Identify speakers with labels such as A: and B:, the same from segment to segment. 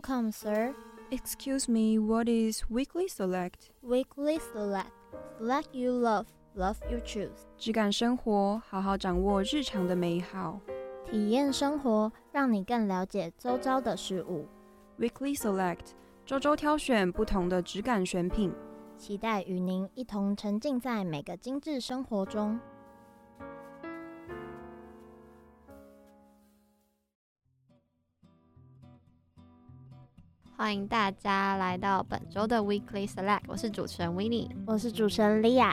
A: Welcome, sir.
B: Excuse me, what is weekly select?
A: Weekly select. Select you love, love you choose.
B: 质感生活，好好掌握日常的美好。
A: 体验生活，让你更了解周遭的事物。
B: Weekly select，周周挑选不同的质感选品，
A: 期待与您一同沉浸在每个精致生活中。
C: 欢迎大家来到本周的 Weekly Select，我是主持人 Winnie，
A: 我是主持人 Lia。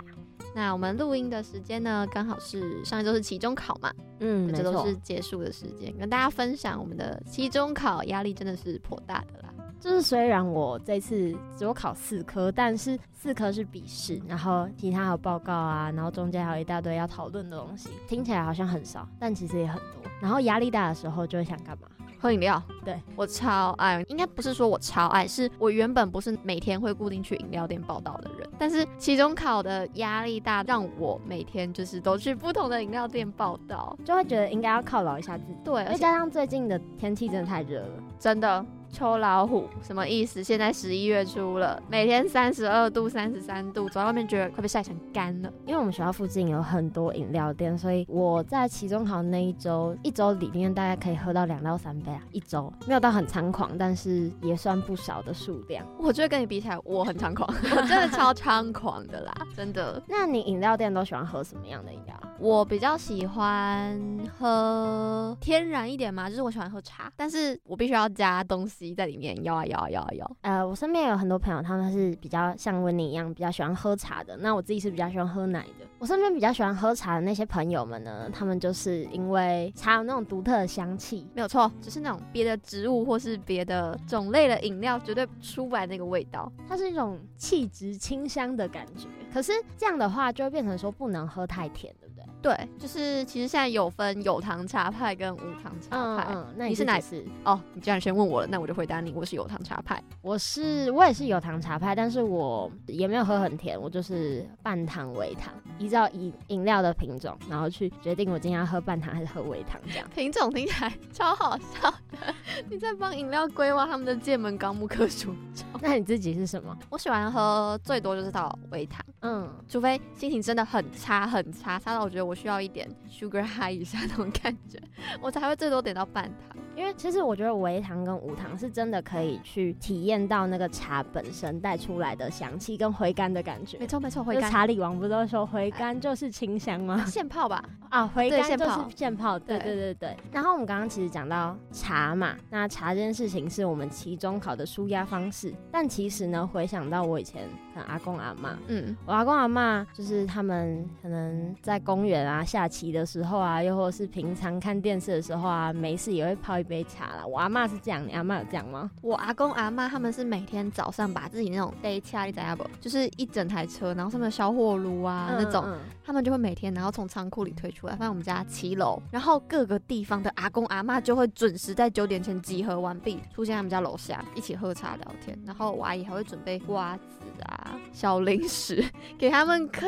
C: 那我们录音的时间呢，刚好是上一周是期中考嘛，
A: 嗯，
C: 这都是结束的时间，跟大家分享我们的期中考压力真的是颇大的啦。
D: 就是虽然我这次只有考四科，但是四科是笔试，然后其他还有报告啊，然后中间还有一大堆要讨论的东西，听起来好像很少，但其实也很多。然后压力大的时候就会想干嘛？
C: 喝饮料，
D: 对，
C: 我超爱，应该不是说我超爱，是我原本不是每天会固定去饮料店报道的人，但是期中考的压力大，让我每天就是都去不同的饮料店报道，
D: 就会觉得应该要犒劳一下自己。
C: 对，
D: 再加上最近的天气真的太热了，
C: 真的。秋老虎什么意思？现在十一月初了，每天三十二度、三十三度，走到外面觉得快被晒成干了。
D: 因为我们学校附近有很多饮料店，所以我在期中考那一周，一周里面大概可以喝到两到三杯啊。一周没有到很猖狂，但是也算不少的数量。
C: 我觉得跟你比起来，我很猖狂，我真的超猖狂的啦，真的。
D: 那你饮料店都喜欢喝什么样的饮料？
C: 我比较喜欢喝天然一点嘛，就是我喜欢喝茶，但是我必须要加东西在里面，摇啊摇啊摇啊摇。
D: 呃，我身边有很多朋友，他们是比较像温妮一样，比较喜欢喝茶的。那我自己是比较喜欢喝奶的。我身边比较喜欢喝茶的那些朋友们呢，他们就是因为茶有那种独特的香气，
C: 没有错，就是那种别的植物或是别的种类的饮料绝对出不来那个味道，
D: 它是一种气质清香的感觉。可是这样的话，就会变成说不能喝太甜，对不
C: 对？就是其实现在有分有糖茶派跟无糖茶派。
D: 嗯，嗯，那你，
C: 是哪次？哦，你既然先问我了，那我就回答你，我是有糖茶派。
D: 我是我也是有糖茶派，但是我也没有喝很甜，我就是半糖微糖，依照饮饮料的品种，然后去决定我今天要喝半糖还是喝微糖这样。
C: 品种听起来 超好笑的，你在帮饮料规划他们的界门纲目科属。
D: 那你自己是什么？
C: 我喜欢喝最多就是到微糖，嗯，除非心情真的很差很差，差到我觉得我需要一点 sugar high 一下那种感觉，我才会最多点到半糖。
D: 因为其实我觉得微糖跟无糖是真的可以去体验到那个茶本身带出来的香气跟回甘的感觉。
C: 没错没错，回甘。
D: 茶里王不都说回甘就是清香吗？
C: 现泡吧。
D: 啊，回甘就是现，泡。对对对对。然后我们刚刚其实讲到茶嘛，那茶这件事情是我们期中考的舒压方式。但其实呢，回想到我以前可能阿公阿妈，嗯，我阿公阿妈就是他们可能在公园啊下棋的时候啊，又或者是平常看电视的时候啊，没事也会泡一杯茶啦。我阿妈是这样，你阿妈有这样吗？
C: 我阿公阿妈他们是每天早上把自己那种 day 恰你知道不？就是一整台车，然后上面有小火炉啊、嗯、那种、嗯，他们就会每天然后从仓库里推出来，放在我们家七楼，然后各个地方的阿公阿妈就会准时在九点前集合完毕，出现在他们家楼下一起喝茶聊天，然后我阿姨还会准备瓜子啊、小零食 给他们嗑。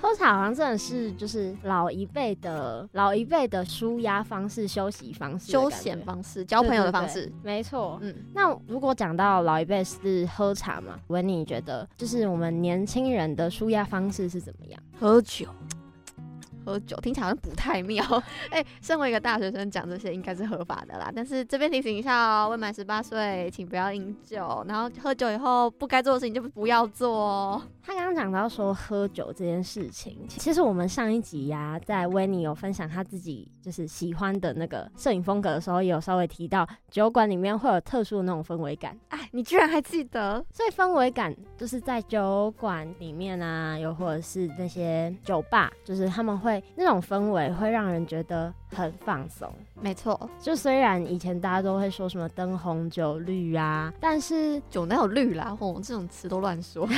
D: 喝茶好像真的是就是老一辈的老一辈的舒压方式、休息方式、
C: 休闲方式、交朋友的方式，
D: 没错。嗯，那如果讲到老一辈是喝茶嘛，文你觉得就是我们年轻人的舒压方式是怎么样？
C: 喝酒。喝酒听起来好像不太妙，哎、欸，身为一个大学生讲这些应该是合法的啦。但是这边提醒一下哦，未满十八岁请不要饮酒，然后喝酒以后不该做的事情就不要做哦。
D: 他刚刚讲到说喝酒这件事情，其实我们上一集呀、啊，在维尼有分享他自己就是喜欢的那个摄影风格的时候，也有稍微提到酒馆里面会有特殊的那种氛围感。
C: 哎，你居然还记得？
D: 所以氛围感就是在酒馆里面啊，又或者是那些酒吧，就是他们会。那种氛围会让人觉得很放松，
C: 没错。
D: 就虽然以前大家都会说什么灯红酒绿啊，但是
C: 酒哪有绿啦？吼，这种词都乱说。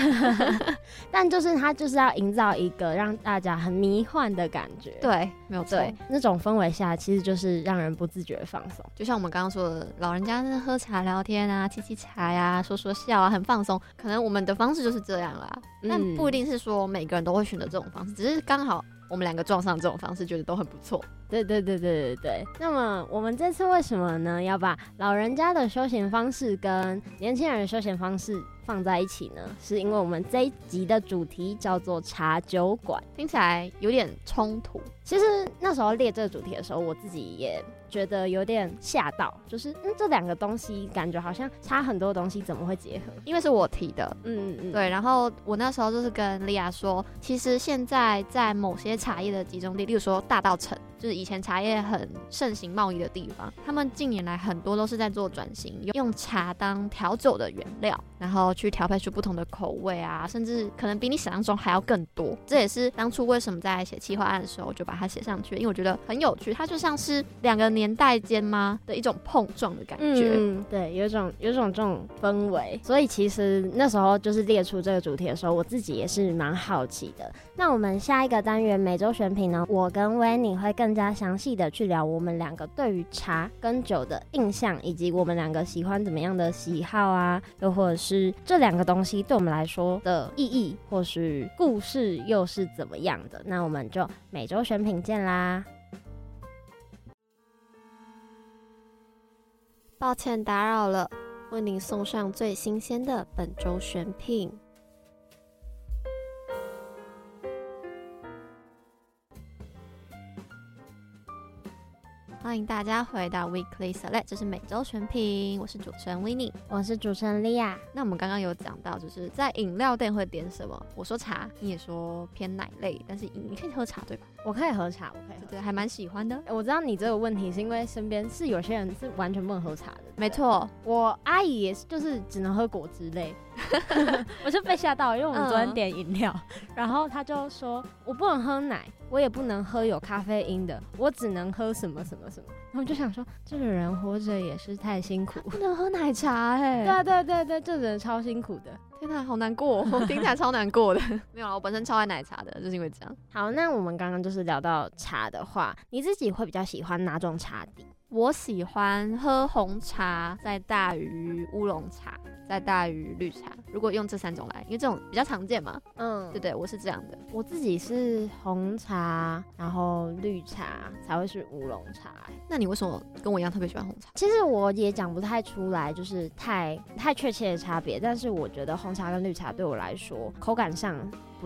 D: 但就是它就是要营造一个让大家很迷幻的感觉。
C: 对，没有错。
D: 那种氛围下，其实就是让人不自觉放松。
C: 就像我们刚刚说的，老人家在喝茶聊天啊，沏沏茶呀，说说笑啊，很放松。可能我们的方式就是这样啦，嗯，但不一定是说每个人都会选择这种方式，只是刚好。我们两个撞上这种方式，觉得都很不错。
D: 对对对对对对。那么我们这次为什么呢？要把老人家的休闲方式跟年轻人的休闲方式放在一起呢？是因为我们这一集的主题叫做茶酒馆，
C: 听起来有点冲突。
D: 其实那时候列这个主题的时候，我自己也觉得有点吓到，就是嗯，这两个东西感觉好像差很多东西，怎么会结合？
C: 因为是我提的，
D: 嗯嗯嗯，
C: 对。然后我那时候就是跟莉亚说，其实现在在某些茶叶的集中地，例如说大稻埕，是以前茶叶很盛行贸易的地方，他们近年来很多都是在做转型，用茶当调酒的原料，然后去调配出不同的口味啊，甚至可能比你想象中还要更多。这也是当初为什么在写企划案的时候，我就把它写上去，因为我觉得很有趣，它就像是两个年代间吗的一种碰撞的感觉。
D: 嗯，对，有种有种这种氛围。所以其实那时候就是列出这个主题的时候，我自己也是蛮好奇的。那我们下一个单元每周选品呢，我跟 Winnie 会更加详细的去聊我们两个对于茶跟酒的印象，以及我们两个喜欢怎么样的喜好啊，又或者是这两个东西对我们来说的意义，或是故事又是怎么样的。那我们就每周选品见啦！
C: 抱歉打扰了，为您送上最新鲜的本周选品。欢迎大家回到 Weekly Select，这是每周选品，我是主持人 Winnie，
D: 我是主持人莉亚。
C: 那我们刚刚有讲到，就是在饮料店会点什么？我说茶，你也说偏奶类，但是你可以喝茶对吧？
D: 我可以喝茶，我可以喝，
C: 对，还蛮喜欢的。
D: 我知道你这个问题是因为身边是有些人是完全不能喝茶的。
C: 没错，
D: 我阿姨也是，就是只能喝果汁类。我就被吓到，因为我们昨天点饮料，嗯、然后他就说我不能喝奶，我也不能喝有咖啡因的，我只能喝什么什么什么。然后我就想说，这个人活着也是太辛苦，
C: 不能喝奶茶哎、欸。
D: 对对对对，这人超辛苦的。
C: 天哪，好难过，听起来超难过的。没有啊，我本身超爱奶茶的，就是因为这样。
D: 好，那我们刚刚就是聊到茶的话，你自己会比较喜欢哪种茶底？
C: 我喜欢喝红茶，再大于乌龙茶，再大于绿茶。如果用这三种来，因为这种比较常见嘛。嗯，对对，我是这样的。
D: 我自己是红茶，然后绿茶才会是乌龙茶。
C: 那你为什么跟我一样特别喜欢红茶？
D: 其实我也讲不太出来，就是太太确切的差别。但是我觉得红茶跟绿茶对我来说，口感上。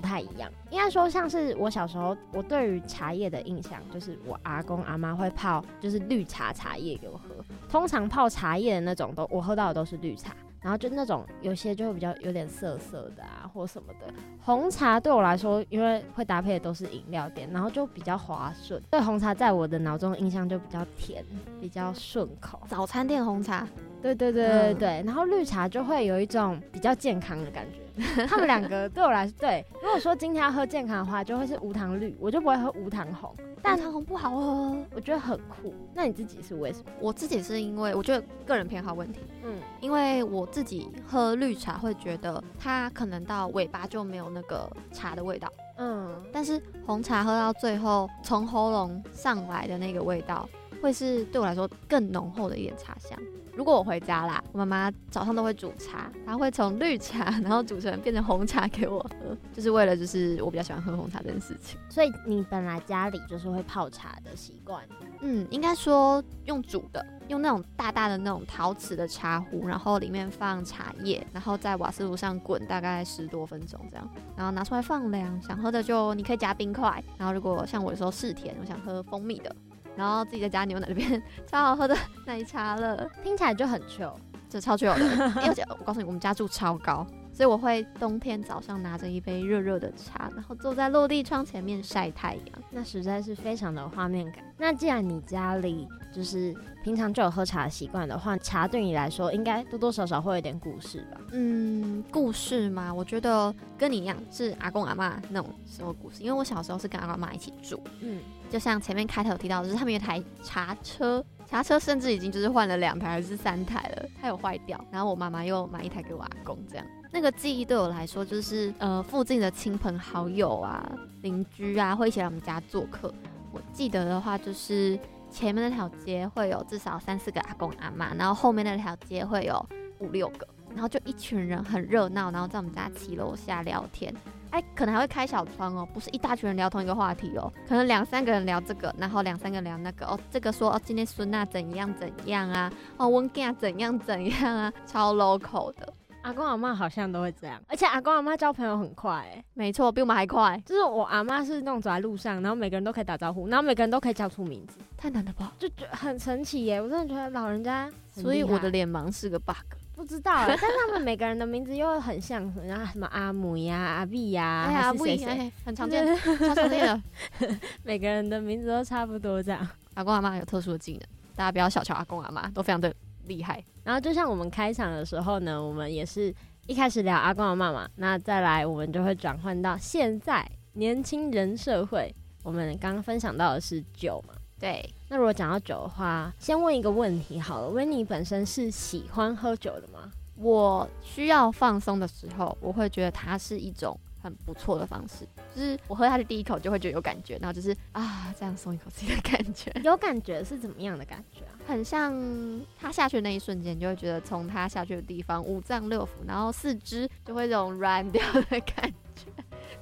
D: 不太一样，应该说像是我小时候，我对于茶叶的印象就是我阿公阿妈会泡，就是绿茶茶叶给我喝。通常泡茶叶的那种都我喝到的都是绿茶，然后就那种有些就会比较有点涩涩的啊或什么的。红茶对我来说，因为会搭配的都是饮料店，然后就比较滑顺。对红茶在我的脑中印象就比较甜，比较顺口。
C: 早餐店红茶，
D: 对对对对对。嗯、然后绿茶就会有一种比较健康的感觉。他们两个对我来说，对，如果说今天要喝健康的话，就会是无糖绿，我就不会喝无糖红。但无糖红不好喝，我觉得很酷。那你自己是为什么？
C: 我自己是因为我觉得个人偏好问题，嗯，因为我自己喝绿茶会觉得它可能到尾巴就没有那个茶的味道，嗯，但是红茶喝到最后从喉咙上来的那个味道，会是对我来说更浓厚的一点茶香。如果我回家啦，我妈妈早上都会煮茶，她会从绿茶 然后煮成变成红茶给我喝，就是为了就是我比较喜欢喝红茶这件事情。
D: 所以你本来家里就是会泡茶的习惯？
C: 嗯，应该说用煮的，用那种大大的那种陶瓷的茶壶，然后里面放茶叶，然后在瓦斯炉上滚大概十多分钟这样，然后拿出来放凉，想喝的就你可以加冰块，然后如果像我有时候嗜甜，我想喝蜂蜜的。然后自己在加牛奶，这边 超好喝的奶茶了，
D: 听起来就很 chill，
C: 就超 chill 的。因为我告诉你，我们家住超高，所以我会冬天早上拿着一杯热热的茶，然后坐在落地窗前面晒太阳，
D: 那实在是非常的有画面感。那既然你家里就是平常就有喝茶的习惯的话，茶对你来说应该多多少少会有点故事吧？
C: 嗯，故事嘛，我觉得跟你一样是阿公阿妈那种生活故事，因为我小时候是跟阿公阿嬷一起住，嗯。就像前面开头提到，就是他们有台茶车，茶车甚至已经就是换了两台还是三台了，它有坏掉，然后我妈妈又买一台给我阿公，这样那个记忆对我来说就是呃附近的亲朋好友啊、邻居啊会一起来我们家做客。我记得的话就是前面那条街会有至少三四个阿公阿妈，然后后面那条街会有五六个，然后就一群人很热闹，然后在我们家骑楼下聊天。哎，可能还会开小窗哦，不是一大群人聊同一个话题哦，可能两三个人聊这个，然后两三个人聊那个哦，这个说哦今天孙娜怎样怎样啊，哦温家怎样怎样啊，超 local 的。
D: 阿公阿妈好像都会这样，而且阿公阿妈交朋友很快，哎，
C: 没错，比我们还快。
D: 就是我阿妈是那种走在路上，然后每个人都可以打招呼，然后每个人都可以叫出名字，
C: 太难了吧？
D: 就觉得很神奇耶！我真的觉得老人家，
C: 所以我的脸盲是个 bug。
D: 不知道，但他们每个人的名字又很像，然后什么阿母呀、阿碧呀，哎呀，阿碧，
C: 很常见，超常见的。
D: 每个人的名字都差不多这样。
C: 阿公阿妈有特殊的技能，大家不要小瞧阿公阿妈，都非常的厉害。
D: 然后就像我们开场的时候呢，我们也是一开始聊阿公阿妈嘛，那再来我们就会转换到现在年轻人社会。我们刚刚分享到的是酒嘛。
C: 对，
D: 那如果讲到酒的话，先问一个问题好了，维尼本身是喜欢喝酒的吗？
C: 我需要放松的时候，我会觉得它是一种很不错的方式，就是我喝下去第一口就会觉得有感觉，然后就是啊，这样松一口气的感觉。
D: 有感觉是怎么样的感觉啊？
C: 很像它下去的那一瞬间，就会觉得从它下去的地方五脏六腑，然后四肢就会这种软掉的感觉，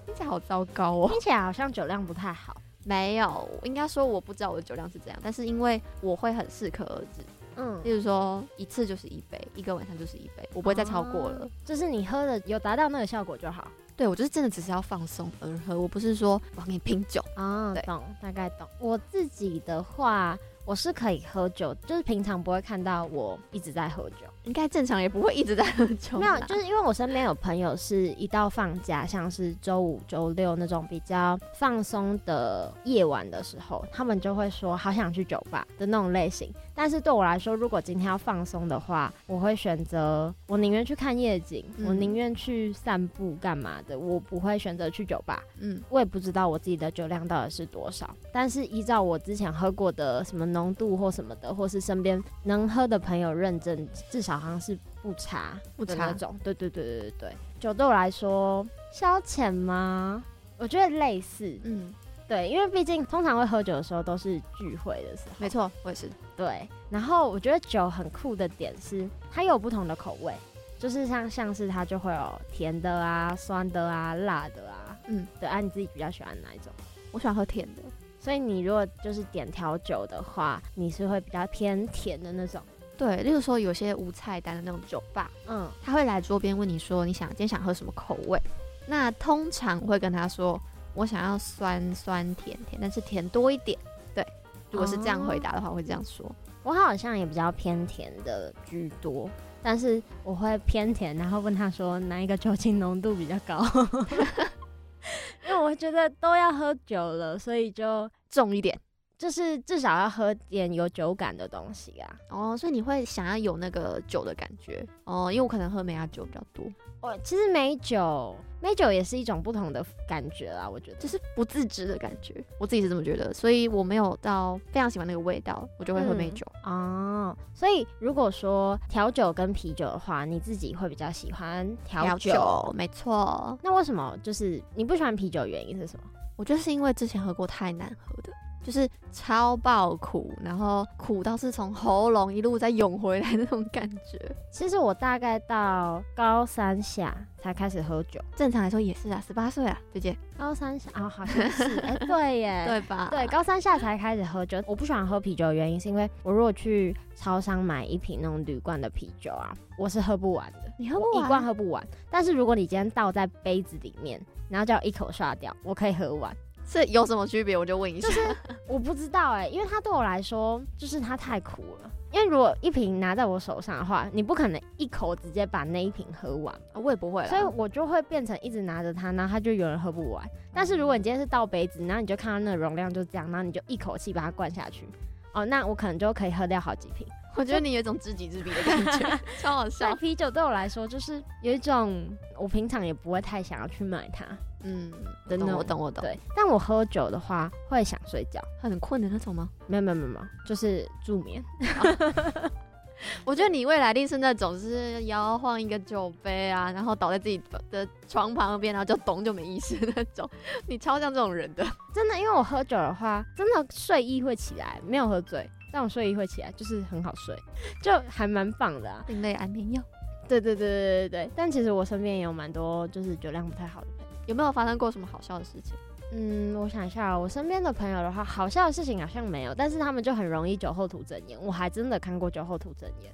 C: 听起来好糟糕哦，
D: 听起来好像酒量不太好。
C: 没有，应该说我不知道我的酒量是怎样，但是因为我会很适可而止，嗯，例如说一次就是一杯，一个晚上就是一杯，我不会再超过了。
D: 哦，就是你喝的有达到那个效果就好。
C: 对，我就是真的只是要放松而喝，我不是说我要跟你拼酒
D: 啊。哦，懂，大概懂。我自己的话。我是可以喝酒，就是平常不会看到我一直在喝酒，
C: 应该正常也不会一直在喝酒。
D: 没有，就是因为我身边有朋友是一到放假，像是周五、周六那种比较放松的夜晚的时候，他们就会说好想去酒吧的那种类型。但是对我来说，如果今天要放松的话，我会选择我宁愿去看夜景，嗯、我宁愿去散步干嘛的，我不会选择去酒吧。嗯，我也不知道我自己的酒量到底是多少，但是依照我之前喝过的什么浓度或什么的，或是身边能喝的朋友认证，至少好像是不差不差那种。对对对对对对，酒对我来说消遣吗？我觉得类似。嗯。对，因为毕竟通常会喝酒的时候都是聚会的时候。
C: 没错，我也是。
D: 对，然后我觉得酒很酷的点是，它有不同的口味，就是像像是它就会有甜的啊、酸的啊、辣的啊。嗯，对啊，你自己比较喜欢哪一种？
C: 我喜欢喝甜的，
D: 所以你如果就是点调酒的话，你是会比较偏甜的那种。
C: 对，例如说有些无菜单的那种酒吧，嗯，他会来桌边问你说，你想今天想喝什么口味？那通常会跟他说。我想要酸酸甜甜，但是甜多一点。对，如果是这样回答的话，我会这样说。
D: 我好像也比较偏甜的居多，但是我会偏甜，然后问他说哪一个酒精浓度比较高 因为我觉得都要喝酒了，所以就
C: 重一点。
D: 就是至少要喝点有酒感的东西啊。
C: 哦，所以你会想要有那个酒的感觉哦，因为我可能喝梅亚酒比较多。
D: 哦，其实美酒，美酒也是一种不同的感觉啦，我觉得
C: 就是不自知的感觉，我自己是这么觉得，所以我没有到非常喜欢那个味道，我就会喝美酒。
D: 嗯、哦，所以如果说调酒跟啤酒的话，你自己会比较喜欢调酒？调酒，
C: 没错。
D: 那为什么就是你不喜欢啤酒？原因是什么？
C: 我觉得是因为之前喝过太难喝的。就是超爆苦，然后苦到是从喉咙一路再涌回来那种感觉。
D: 其实我大概到高三下才开始喝酒，
C: 正常来说也是啊，十八岁啊，姐姐。
D: 高三下啊、哦，好像是，哎、欸，对耶，
C: 对吧？
D: 对，高三下才开始喝酒。我不喜欢喝啤酒的原因是因为我如果去超商买一瓶那种铝罐的啤酒啊，我是喝不完的。
C: 你喝不完？
D: 一罐喝不完。但是如果你今天倒在杯子里面，然后叫一口刷掉，我可以喝完。
C: 这有什么区别？我就问一下。
D: 就是我不知道哎、欸，因为它对我来说，就是它太苦了。因为如果一瓶拿在我手上的话，你不可能一口直接把那一瓶喝完，
C: 我也不会。
D: 所以我就会变成一直拿着它，然后它就有人喝不完。但是如果你今天是倒杯子，然后你就看到那个容量就这样，然后你就一口气把它灌下去，哦，那我可能就可以喝掉好几瓶。
C: 我觉得你有一种知己知彼的感觉，超好笑。
D: 啤酒对我来说，就是有一种我平常也不会太想要去买它。嗯，
C: 真的，我懂，我懂。
D: 对，但我喝酒的话会想睡觉，
C: 很困的那种吗？
D: 没有，没有，没有，就是助眠。
C: 我觉得你未来一定是那种，就是摇晃一个酒杯啊，然后倒在自己的床旁边，然后就咚就没意思那种。你超像这种人的，
D: 真的，因为我喝酒的话，真的睡意会起来，没有喝醉，但我睡一会起来，就是很好睡，就还蛮棒的啊。
C: 另类安眠药。
D: 对对对对对对，但其实我身边也有蛮多就是酒量不太好的朋友。
C: 有没有发生过什么好笑的事情？
D: 嗯，我想一下，我身边的朋友的话，好笑的事情好像没有，但是他们就很容易酒后吐真言。我还真的看过酒后吐真言，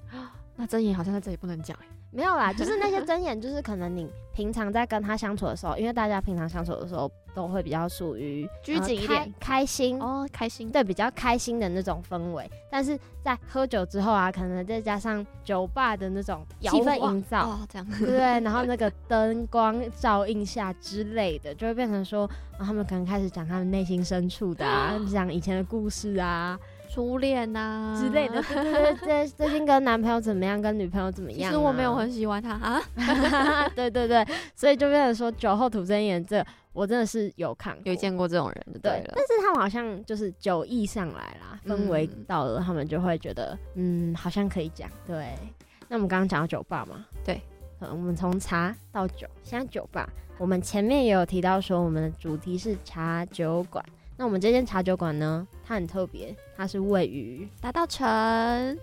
C: 那真言好像在这里不能讲哎。
D: 没有啦，就是那些真言，就是可能你平常在跟他相处的时候，因为大家平常相处的时候都会比较属于
C: 拘谨一点，
D: 开心
C: 哦，开心，
D: 对，比较开心的那种氛围。但是在喝酒之后啊，可能再加上酒吧的那种气氛营造，
C: 哦，这样
D: 对，然后那个灯光照映下之类的，就会变成说，他们可能开始讲他们内心深处的啊，讲以前的故事啊。
C: 初恋呐、啊、
D: 之类的，对 对对，最最近跟男朋友怎么样，跟女朋友怎么样、啊？
C: 其实我没有很喜欢他 啊。
D: 对对对，所以就变成说酒后吐真言，这我真的是有看
C: 有见过这种人，对了对。
D: 但是他们好像就是酒意上来啦，氛围到了，他们就会觉得，嗯，嗯，好像可以讲。对，那我们刚刚讲到酒吧嘛，
C: 对，
D: 嗯，我们从茶到酒，现在酒吧，我们前面也有提到说，我们的主题是茶酒馆。那我们这间茶酒馆呢，它很特别，它是位于
C: 大道城。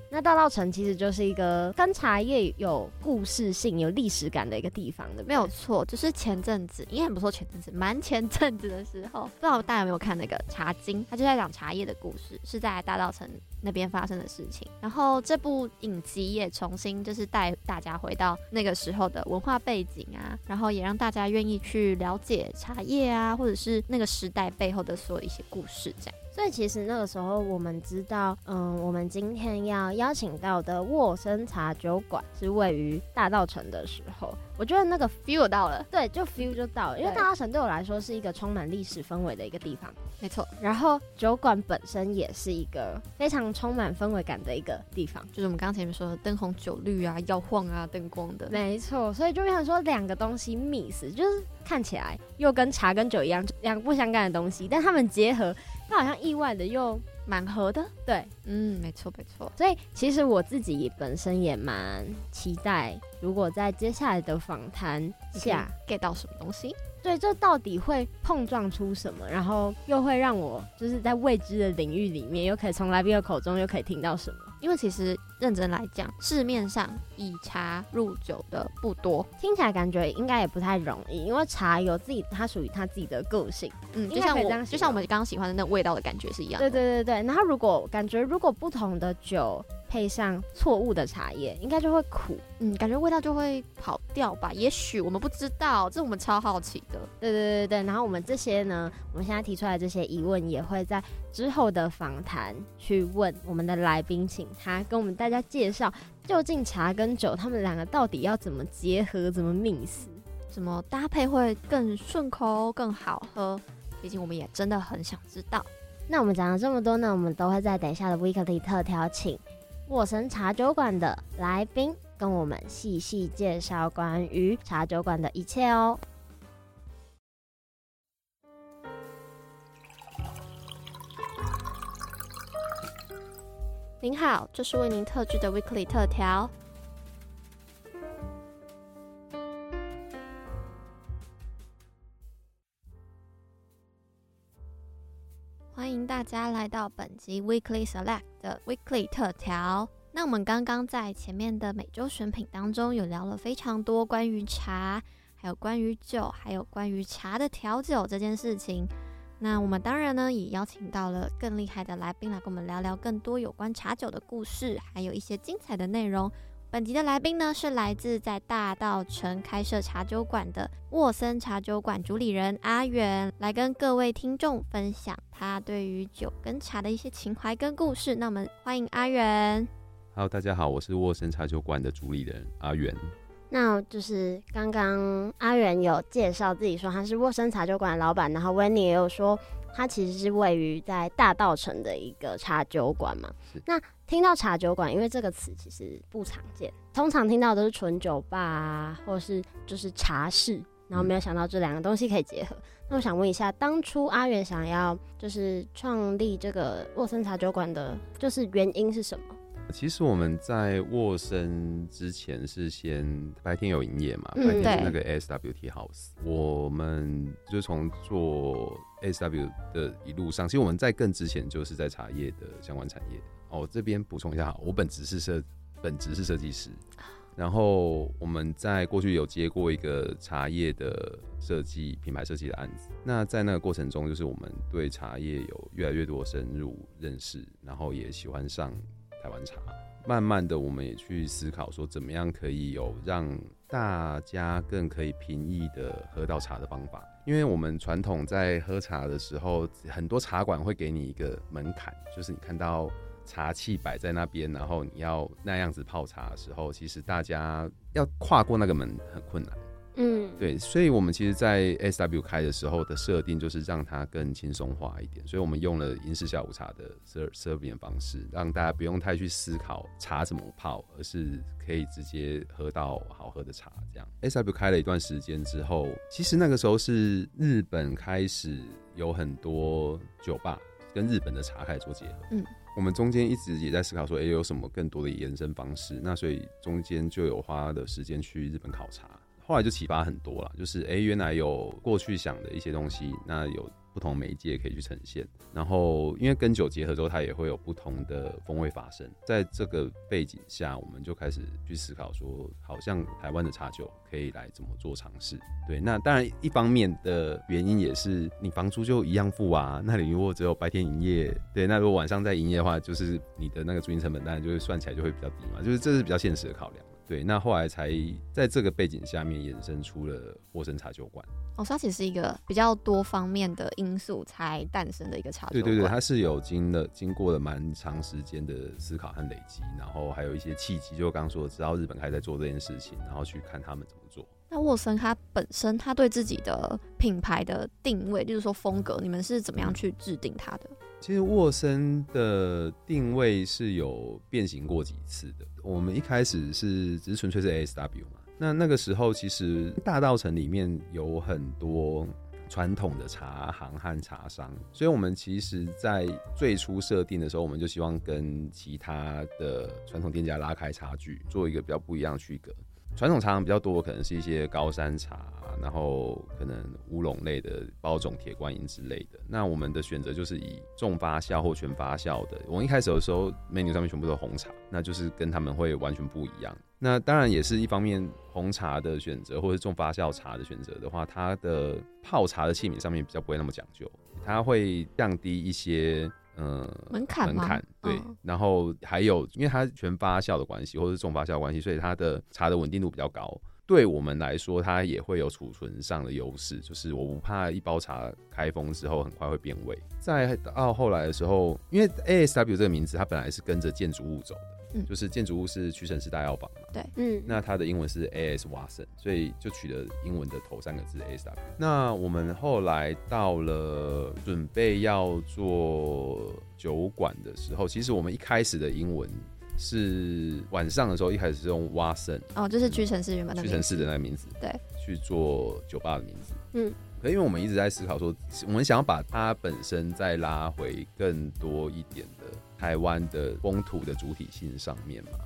D: 那大道城其实就是一个跟茶叶有故事性、有历史感的一个地方的，
C: 没有错。就是前阵子，应该很不错，前阵子蛮前阵子的时候，不知道大家有没有看那个《茶经》，它就在讲茶叶的故事，是在大稻埕那边发生的事情。然后这部影集也重新就是带大家回到那个时候的文化背景啊，然后也让大家愿意去了解茶叶啊，或者是那个时代背后的所有一些故事这样。
D: 所以其实那个时候我们知道，嗯，我们今天要邀请到的沃森茶酒馆是位于大道城的时候，我觉得那个 feel 到了，对，就 feel 就到了，因为大道城对我来说是一个充满历史氛围的一个地方，
C: 没错。
D: 然后酒馆本身也是一个非常充满氛围感的一个地方，
C: 就是我们刚刚前面说的灯红酒绿啊、摇晃啊、灯光的，
D: 没错。所以就想说两个东西 mix，就是看起来又跟茶跟酒一样，两不相干的东西，但他们结合。他好像意外的又蛮合的，对，
C: 嗯，没错没错。
D: 所以其实我自己本身也蛮期待，如果在接下来的访谈下
C: get 到什么东西，
D: 对，这到底会碰撞出什么，然后又会让我就是在未知的领域里面，又可以从来宾的口中又可以听到什么。
C: 因为其实认真来讲，市面上以茶入酒的不多，
D: 听起来感觉应该也不太容易。因为茶有自己，它属于它自己的个性，
C: 嗯，就像我，就像我们刚刚喜欢的那味道的感觉是一样的。
D: 对对对对。然后如果感觉如果不同的酒。配上错误的茶叶，应该就会苦，
C: 嗯，感觉味道就会跑掉吧？也许我们不知道，这我们超好奇的。
D: 对对对对，然后我们这些呢，我们现在提出来这些疑问，也会在之后的访谈去问我们的来宾，请他跟我们大家介绍，究竟茶跟酒他们两个到底要怎么结合，怎么 mix，
C: 怎么搭配会更顺口、更好喝？毕竟我们也真的很想知道。
D: 那我们讲了这么多呢，我们都会在等一下的 Weekly 特调请。沃森茶酒馆的来宾跟我们细细介绍关于茶酒馆的一切哦。
C: 您好，这是为您特制的 Weekly 特调。欢迎大家来到本集 Weekly Select 的 Weekly 特调。那我们刚刚在前面的每周选品当中，有聊了非常多关于茶，还有关于酒，还有关于茶的调酒这件事情。那我们当然呢，也邀请到了更厉害的来宾来跟我们聊聊更多有关茶酒的故事，还有一些精彩的内容。本集的来宾呢，是来自在大稻城开设茶酒馆的沃森茶酒馆主理人阿元，来跟各位听众分享他对于酒跟茶的一些情怀跟故事。那我们欢迎阿元。
E: Hello，大家好，我是沃森茶酒馆的主理人阿元。
D: 那就是刚刚阿元有介绍自己说他是沃森茶酒馆的老板，然后 Winnie 也有说他其实是位于在大道城的一个茶酒馆嘛。那听到茶酒馆，因为这个词其实不常见，通常听到都是纯酒吧啊，或是就是茶室，然后没有想到这两个东西可以结合。嗯。那我想问一下，当初阿元想要就是创立这个沃森茶酒馆的，就是原因是什么？
E: 其实我们在沃森之前是先白天有营业嘛，
C: 嗯、
E: 白天是那个 ASWT House，我们就从做 ASW 的一路上，其实我们在更之前就是在茶叶的相关产业。哦，这边补充一下，我本职是设，本职是设计师，然后我们在过去有接过一个茶叶的设计、品牌设计的案子。那在那个过程中，就是我们对茶叶有越来越多深入认识，然后也喜欢上台湾茶。慢慢的，我们也去思考说，怎么样可以有让大家更可以平易的喝到茶的方法。因为我们传统在喝茶的时候，很多茶馆会给你一个门槛，就是你看到茶器摆在那边，然后你要那样子泡茶的时候，其实大家要跨过那个门很困难。嗯，对，所以我们其实，在 ASW 开的时候的设定就是让它更轻松化一点，所以我们用了英式下午茶的 serving 方式，让大家不用太去思考茶怎么泡，而是可以直接喝到好喝的茶。这样 ASW 开了一段时间之后，其实那个时候是日本开始有很多酒吧跟日本的茶开始做结合。嗯，我们中间一直也在思考说，哎，有什么更多的延伸方式？那所以中间就有花的时间去日本考察。后来就启发很多了，就是哎、原来有过去想的一些东西，那有不同媒介可以去呈现。然后因为跟酒结合之后，它也会有不同的风味发生。在这个背景下，我们就开始去思考说，好像台湾的茶酒可以来怎么做尝试。对，那当然一方面的原因也是你房租就一样付啊。那你如果只有白天营业，对，那如果晚上再营业的话，就是你的那个租金成本当然就会算起来就会比较低嘛。就是这是比较现实的考量。对，那后来才在这个背景下面衍生出了沃森茶酒馆。
C: 哦，它其实是一个比较多方面的因素才诞生的一个茶酒馆。
E: 对对对，它是有经了经过了蛮长时间的思考和累积，然后还有一些契机，就刚刚说的，知道日本开始在做这件事情，然后去看他们怎么做。
C: 那沃森它本身，它对自己的品牌的定位，就是说风格，你们是怎么样去制定它的？
E: 其实沃森的定位是有变形过几次的。我们一开始是只是纯粹是 ASW 嘛，那那个时候其实大稻城里面有很多传统的茶行和茶商，所以我们其实在最初设定的时候，我们就希望跟其他的传统店家拉开差距，做一个比较不一样的区隔。传统茶比较多，可能是一些高山茶，然后可能乌龙类的包种、铁观音之类的。那我们的选择就是以重发酵或全发酵的。我们一开始的时候，menu 上面全部都是红茶，那就是跟他们会完全不一样。那当然也是一方面，红茶的选择或者重发酵茶的选择的话，它的泡茶的器皿上面比较不会那么讲究，它会降低一些。嗯，
C: 门槛
E: 门槛对，嗯、然后还有，因为它全发酵的关系，或者是重发酵的关系，所以它的茶的稳定度比较高。对我们来说，它也会有储存上的优势，就是我不怕一包茶开封之后很快会变味。再到后来的时候，因为 ASW 这个名字，它本来是跟着建筑物走的。嗯、就是建筑物是屈臣氏大药房嘛？
C: 对，嗯，
E: 那它的英文是 A.S. Watson，所以就取了英文的头三个字 A.S.W。那我们后来到了准备要做酒馆的时候，其实我们一开始的英文是晚上的时候一开始是用 Watson，
C: 哦，就是屈臣氏原本
E: 屈臣氏的那个名字，
C: 对，
E: 去做酒吧的名字，
C: 嗯。
E: 可因为我们一直在思考说，我们想要把它本身再拉回更多一点的台湾的风土的主体性上面嘛，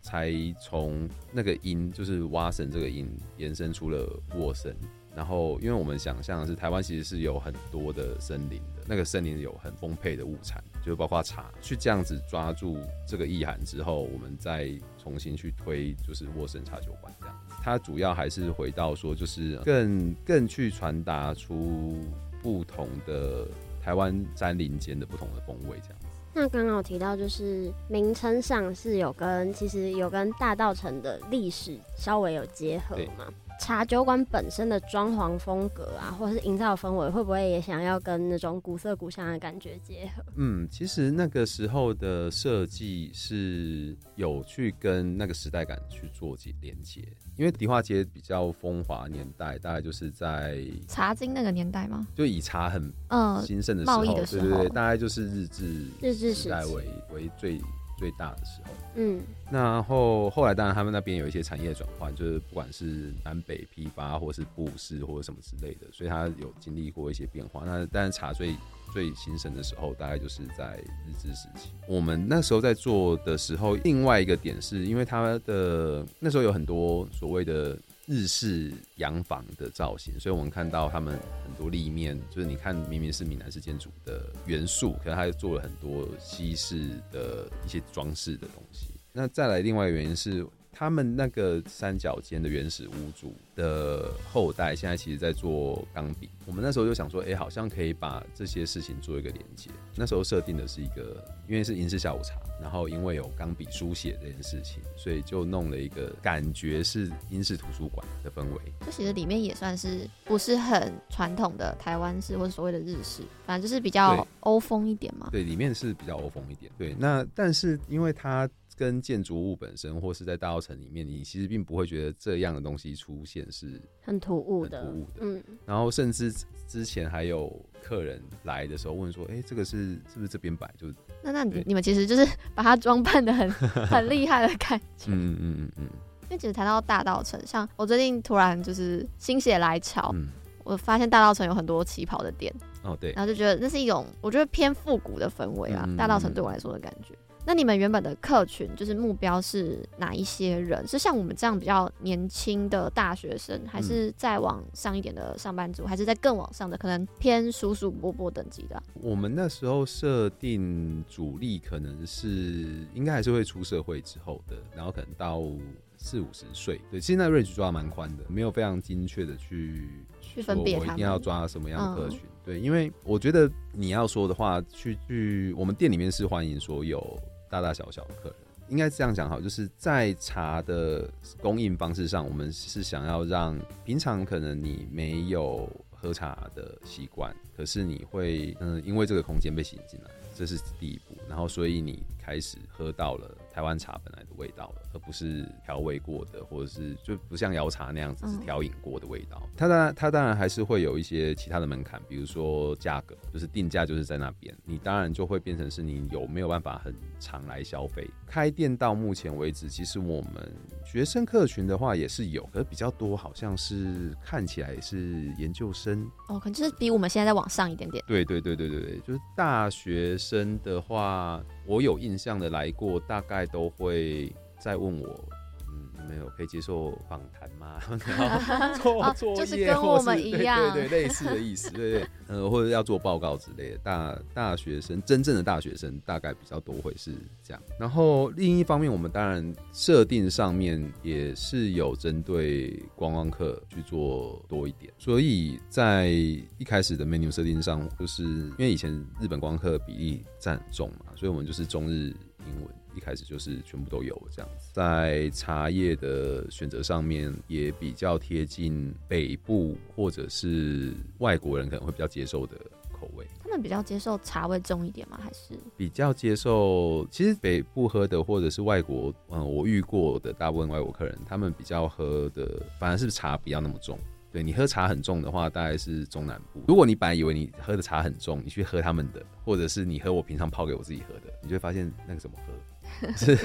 E: 才从那个音就是蛙神这个音延伸出了沃森。然后，因为我们想象的是台湾其实是有很多的森林的，那个森林有很丰沛的物产，就是包括茶，去这样子抓住这个意涵之后，我们再重新去推就是沃森茶酒馆这样。它主要还是回到说，就是更更去传达出不同的台湾山林间的不同的风味这样。
D: 那刚刚有提到，就是名称上是有跟其实有跟大道城的历史稍微有结合嘛？茶酒馆本身的装潢风格啊，或者是营造氛围，会不会也想要跟那种古色古香的感觉结合？
E: 嗯，其实那个时候的设计是有去跟那个时代感去做连连接，因为迪化街比较风华年代，大概就是在
C: 茶经那个年代吗？
E: 就以茶很嗯兴盛的时候，
C: 呃、的时候
E: 对对对，大概就是日治
D: 日治
E: 时代为为最。最大的时候，
D: 嗯，
E: 然后后来当然他们那边有一些产业转换，就是不管是南北批发，或是布市，或者什么之类的，所以他有经历过一些变化。那但是茶最最兴盛的时候，大概就是在日治时期。我们那时候在做的时候，另外一个点是因为他的那时候有很多所谓的。日式洋房的造型，所以我们看到他们很多立面，就是你看明明是闽南式建筑的元素，可是他做了很多西式的一些装饰的东西。那再来另外一个原因是，他们那个三角间的原始屋主的后代，现在其实在做钢笔。我们那时候就想说，哎、欸，好像可以把这些事情做一个连接。那时候设定的是一个，因为是英式下午茶，然后因为有钢笔书写这件事情，所以就弄了一个感觉是英式图书馆的氛围。
C: 这其实里面也算是不是很传统的台湾式或者所谓的日式，反正就是比较欧风一点嘛。
E: 对，里面是比较欧风一点。对，那但是因为它。跟建筑物本身，或是在大稻城里面，你其实并不会觉得这样的东西出现是
D: 很突兀的。
E: 突兀的，嗯。然后甚至之前还有客人来的时候问说：“哎、欸，这个是是不是这边摆？”就
C: 那那你你们其实就是把它装扮的很 很厉害的感觉。
E: 嗯嗯嗯嗯。
C: 因为其实谈到大道城，像我最近突然就是心血来潮，嗯、我发现大道城有很多旗袍的店。
E: 哦，对。
C: 然后就觉得那是一种我觉得偏复古的氛围啊，嗯、大道城对我来说的感觉。那你们原本的客群就是目标是哪一些人？是像我们这样比较年轻的大学生，还是再往上一点的上班族，还是在更往上的可能偏叔叔伯伯等级的啊？
E: 我们那时候设定主力可能是应该还是会出社会之后的，然后可能到四五十岁。对，现在 range 抓蛮宽的，没有非常精确的去
C: 去分别，我
E: 一定要抓什么样的客群。嗯对，因为我觉得你要说的话，去去我们店里面是欢迎所有大大小小的客人，应该这样讲好，就是在茶的供应方式上，我们是想要让平常可能你没有喝茶的习惯，可是你会嗯，因为这个空间被吸引进来，这是第一步，然后所以你开始喝到了台湾茶本来的味道了。而不是调味过的，或者是就不像摇茶那样子是调饮过的味道。它当然，它当然还是会有一些其他的门槛，比如说价格，就是定价就是在那边，你当然就会变成是你有没有办法很常来消费。开店到目前为止，其实我们学生客群的话也是有，可是比较多好像是看起来是研究生
C: 哦，可能就是比我们现在再往上一点点。
E: 对对对对对对，就是大学生的话，我有印象的来过，大概都会。再问我，嗯，没有可以接受访谈吗？然后做作业，
C: 就是跟我们一样，
E: 对对对，类似的意思，对对，呃，或者要做报告之类的。大大学生，真正的大学生，大概比较多会是这样。然后另一方面，我们当然设定上面也是有针对观光客去做多一点。所以在一开始的 menu 设定上，就是因为以前日本观光客比例占重嘛，所以我们就是中日英文。一开始就是全部都有这样子，在茶叶的选择上面也比较贴近北部或者是外国人可能会比较接受的口味。
C: 他们比较接受茶味重一点吗？还是
E: 比较接受？其实北部喝的或者是外国，嗯，我遇过的大部分外国客人，他们比较喝的反而是茶不要那么重。对，你喝茶很重的话，大概是中南部。如果你本来以为你喝的茶很重，你去喝他们的，或者是你喝我平常泡给我自己喝的，你就会发现那个怎么喝。是，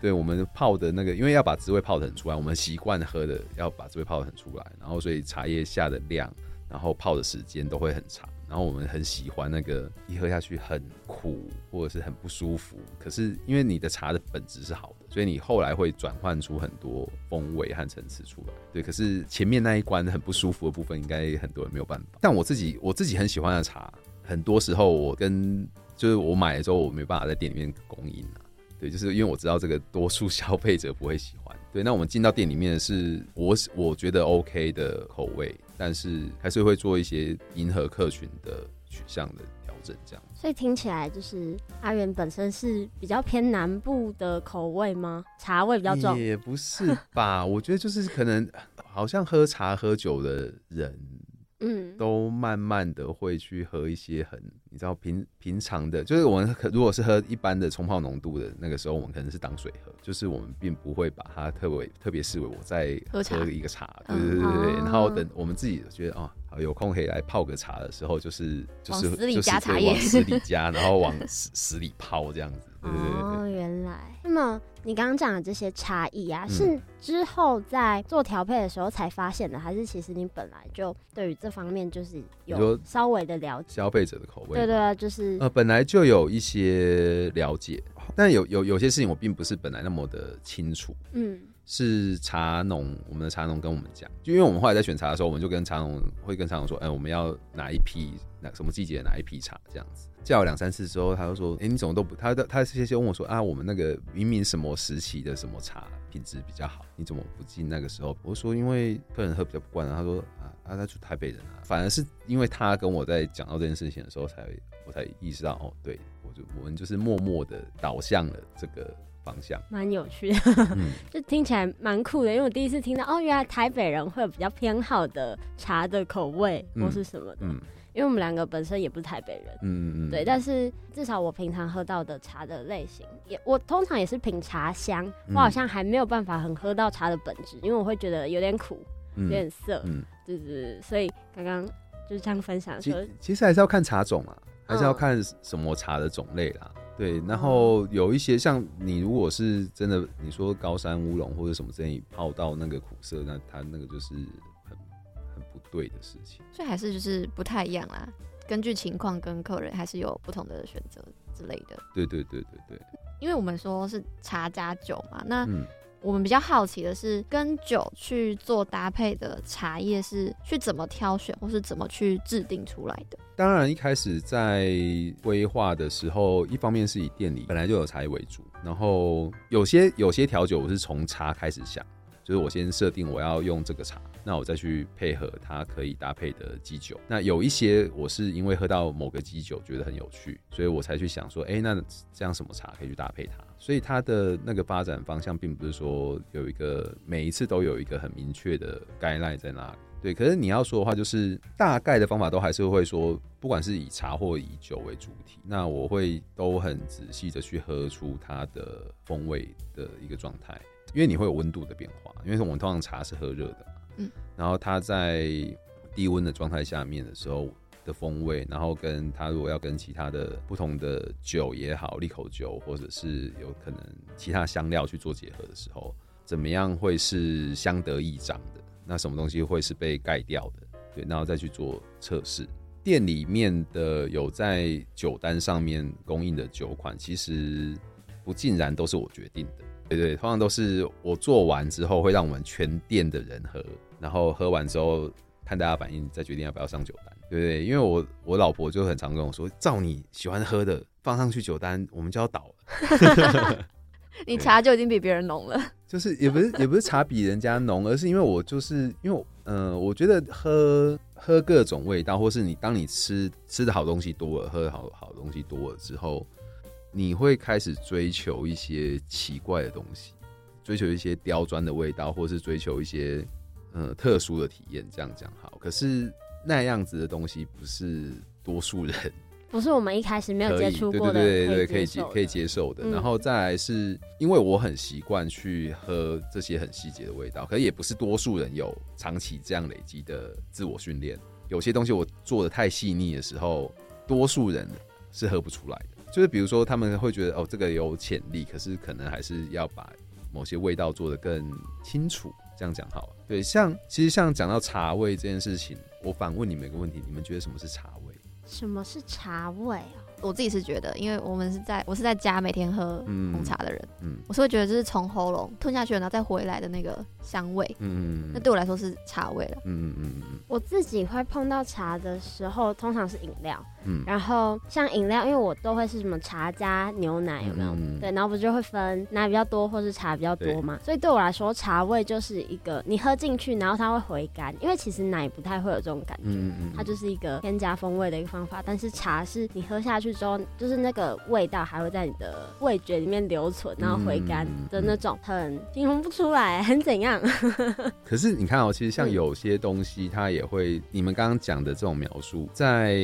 E: 对，我们泡的那个，因为要把滋味泡得很出来，我们习惯喝的要把滋味泡得很出来，然后所以茶叶下的量，然后泡的时间都会很长，然后我们很喜欢那个一喝下去很苦或者是很不舒服，可是因为你的茶的本质是好的，所以你后来会转换出很多风味和层次出来。对，可是前面那一关很不舒服的部分，应该很多人没有办法。但我自己我自己很喜欢的茶，很多时候我跟就是我买的时候，我没办法在店里面供应啊。对，就是因为我知道这个多数消费者不会喜欢。对，那我们进到店里面是我我觉得 OK 的口味，但是还是会做一些迎合客群的取向的调整，这样。
D: 所以听起来就是阿元本身是比较偏南部的口味吗？茶味比较重？
E: 也不是吧，我觉得就是可能好像喝茶喝酒的人。嗯，都慢慢的会去喝一些很，你知道平平常的，就是我们如果是喝一般的冲泡浓度的那个时候，我们可能是当水喝，就是我们并不会把它特别特别视为我在喝一个茶，茶对对对对，嗯、然后等我们自己觉得哦。好，有空可以来泡个茶的时候，就是就是
C: 往死里加茶叶，
E: 往死里加，然后往死死里泡这样子。对对对对
D: 哦，原来。那么你刚刚讲的这些差异啊，是之后在做调配的时候才发现的，嗯、还是其实你本来就对于这方面就是有稍微的了解？
E: 消费者的口味，
D: 对对啊，就是
E: 呃，本来就有一些了解，但有有有些事情我并不是本来那么的清楚。嗯。是茶农，我们的茶农跟我们讲，就因为我们后来在选茶的时候，我们就跟茶农会跟茶农说，哎、欸，我们要哪一批，哪什么季节的哪一批茶这样子。叫了两三次之后，他就说，哎、欸，你怎么都不，他他他先先问我说，啊，我们那个明明什么时期的什么茶品质比较好，你怎么不进那个时候？我说因为客人喝比较不惯啊。他说啊啊，他就台北人啊，反而是因为他跟我在讲到这件事情的时候，才我才意识到哦，对我就我们就是默默的导向了这个方向，
D: 蛮有趣的，嗯、就听起来蛮酷的。因为我第一次听到哦，原来台北人会有比较偏好的茶的口味或是什么的。嗯嗯因为我们两个本身也不是台北人，嗯嗯对，但是至少我平常喝到的茶的类型，也我通常也是品茶香，嗯、我好像还没有办法很喝到茶的本质，因为我会觉得有点苦，嗯、有点涩，嗯，就是所以刚刚就是这样分享说，
E: 其实还是要看茶种啊，还是要看什么茶的种类啦，嗯、对，然后有一些像你如果是真的你说高山乌龙或者什么之类泡到那个苦涩，那它那个就是。不对的事情，
C: 所以还是就是不太一样啦。根据情况跟客人还是有不同的选择之类的。
E: 对对对对对。
C: 因为我们说是茶加酒嘛，那我们比较好奇的是，跟酒去做搭配的茶叶是去怎么挑选，或是怎么去制定出来的？
E: 当然，一开始在规划的时候，一方面是以店里本来就有茶叶为主，然后有些有些调酒我是从茶开始想，就是我先设定我要用这个茶。那我再去配合它可以搭配的基酒。那有一些我是因为喝到某个基酒觉得很有趣，所以我才去想说，哎、那这样什么茶可以去搭配它？所以它的那个发展方向并不是说有一个每一次都有一个很明确的该赖在那里。对，可是你要说的话，就是大概的方法都还是会说，不管是以茶或以酒为主体，那我会都很仔细的去喝出它的风味的一个状态，因为你会有温度的变化，因为我们通常茶是喝热的。嗯，然后它在低温的状态下面的时候的风味，然后跟它如果要跟其他的不同的酒也好，利口酒或者是有可能其他香料去做结合的时候，怎么样会是相得益彰的？那什么东西会是被盖掉的？对，然后再去做测试。店里面的有在酒单上面供应的酒款，其实不尽然都是我决定的。对对，通常都是我做完之后会让我们全店的人喝，然后喝完之后看大家反应，再决定要不要上酒单，对不对？因为我我老婆就很常跟我说，照你喜欢喝的放上去酒单，我们就要倒了。
C: 你茶就已经比别人浓了，
E: 就是也不是也不是茶比人家浓，而是因为我就是因为嗯、呃，我觉得喝喝各种味道，或是你当你吃吃的好东西多了，喝的好好东西多了之后。你会开始追求一些奇怪的东西，追求一些刁钻的味道，或是追求一些呃特殊的体验。这样讲好，可是那样子的东西不是多数人，
D: 不是我们一开始没有接触过的，
E: 对对对对，可以接可以接受的。然后再来是因为我很习惯去喝这些很细节的味道，可是也不是多数人有长期这样累积的自我训练。有些东西我做的太细腻的时候，多数人是喝不出来的。就是比如说，他们会觉得哦，这个有潜力，可是可能还是要把某些味道做得更清楚。这样讲好了。对，像其实像讲到茶味这件事情，我反问你们一个问题：你们觉得什么是茶味？
D: 什么是茶味啊？
C: 我自己是觉得，因为我们是在我是在家每天喝红茶的人，嗯，嗯我是会觉得就是从喉咙吞下去，然后再回来的那个香味，嗯嗯，那对我来说是茶味了，嗯嗯嗯，
D: 我自己会碰到茶的时候，通常是饮料，嗯，然后像饮料，因为我都会是什么茶加牛奶，有没有？嗯、对，然后不就会分奶比较多或是茶比较多嘛，所以对我来说，茶味就是一个你喝进去，然后它会回甘，因为其实奶不太会有这种感觉，嗯嗯，它就是一个添加风味的一个方法，但是茶是你喝下去。之后就是那个味道还会在你的味觉里面留存，然后回甘的那种，很形容不出来，很怎样？
E: 可是你看哦，其实像有些东西，它也会，你们刚刚讲的这种描述，在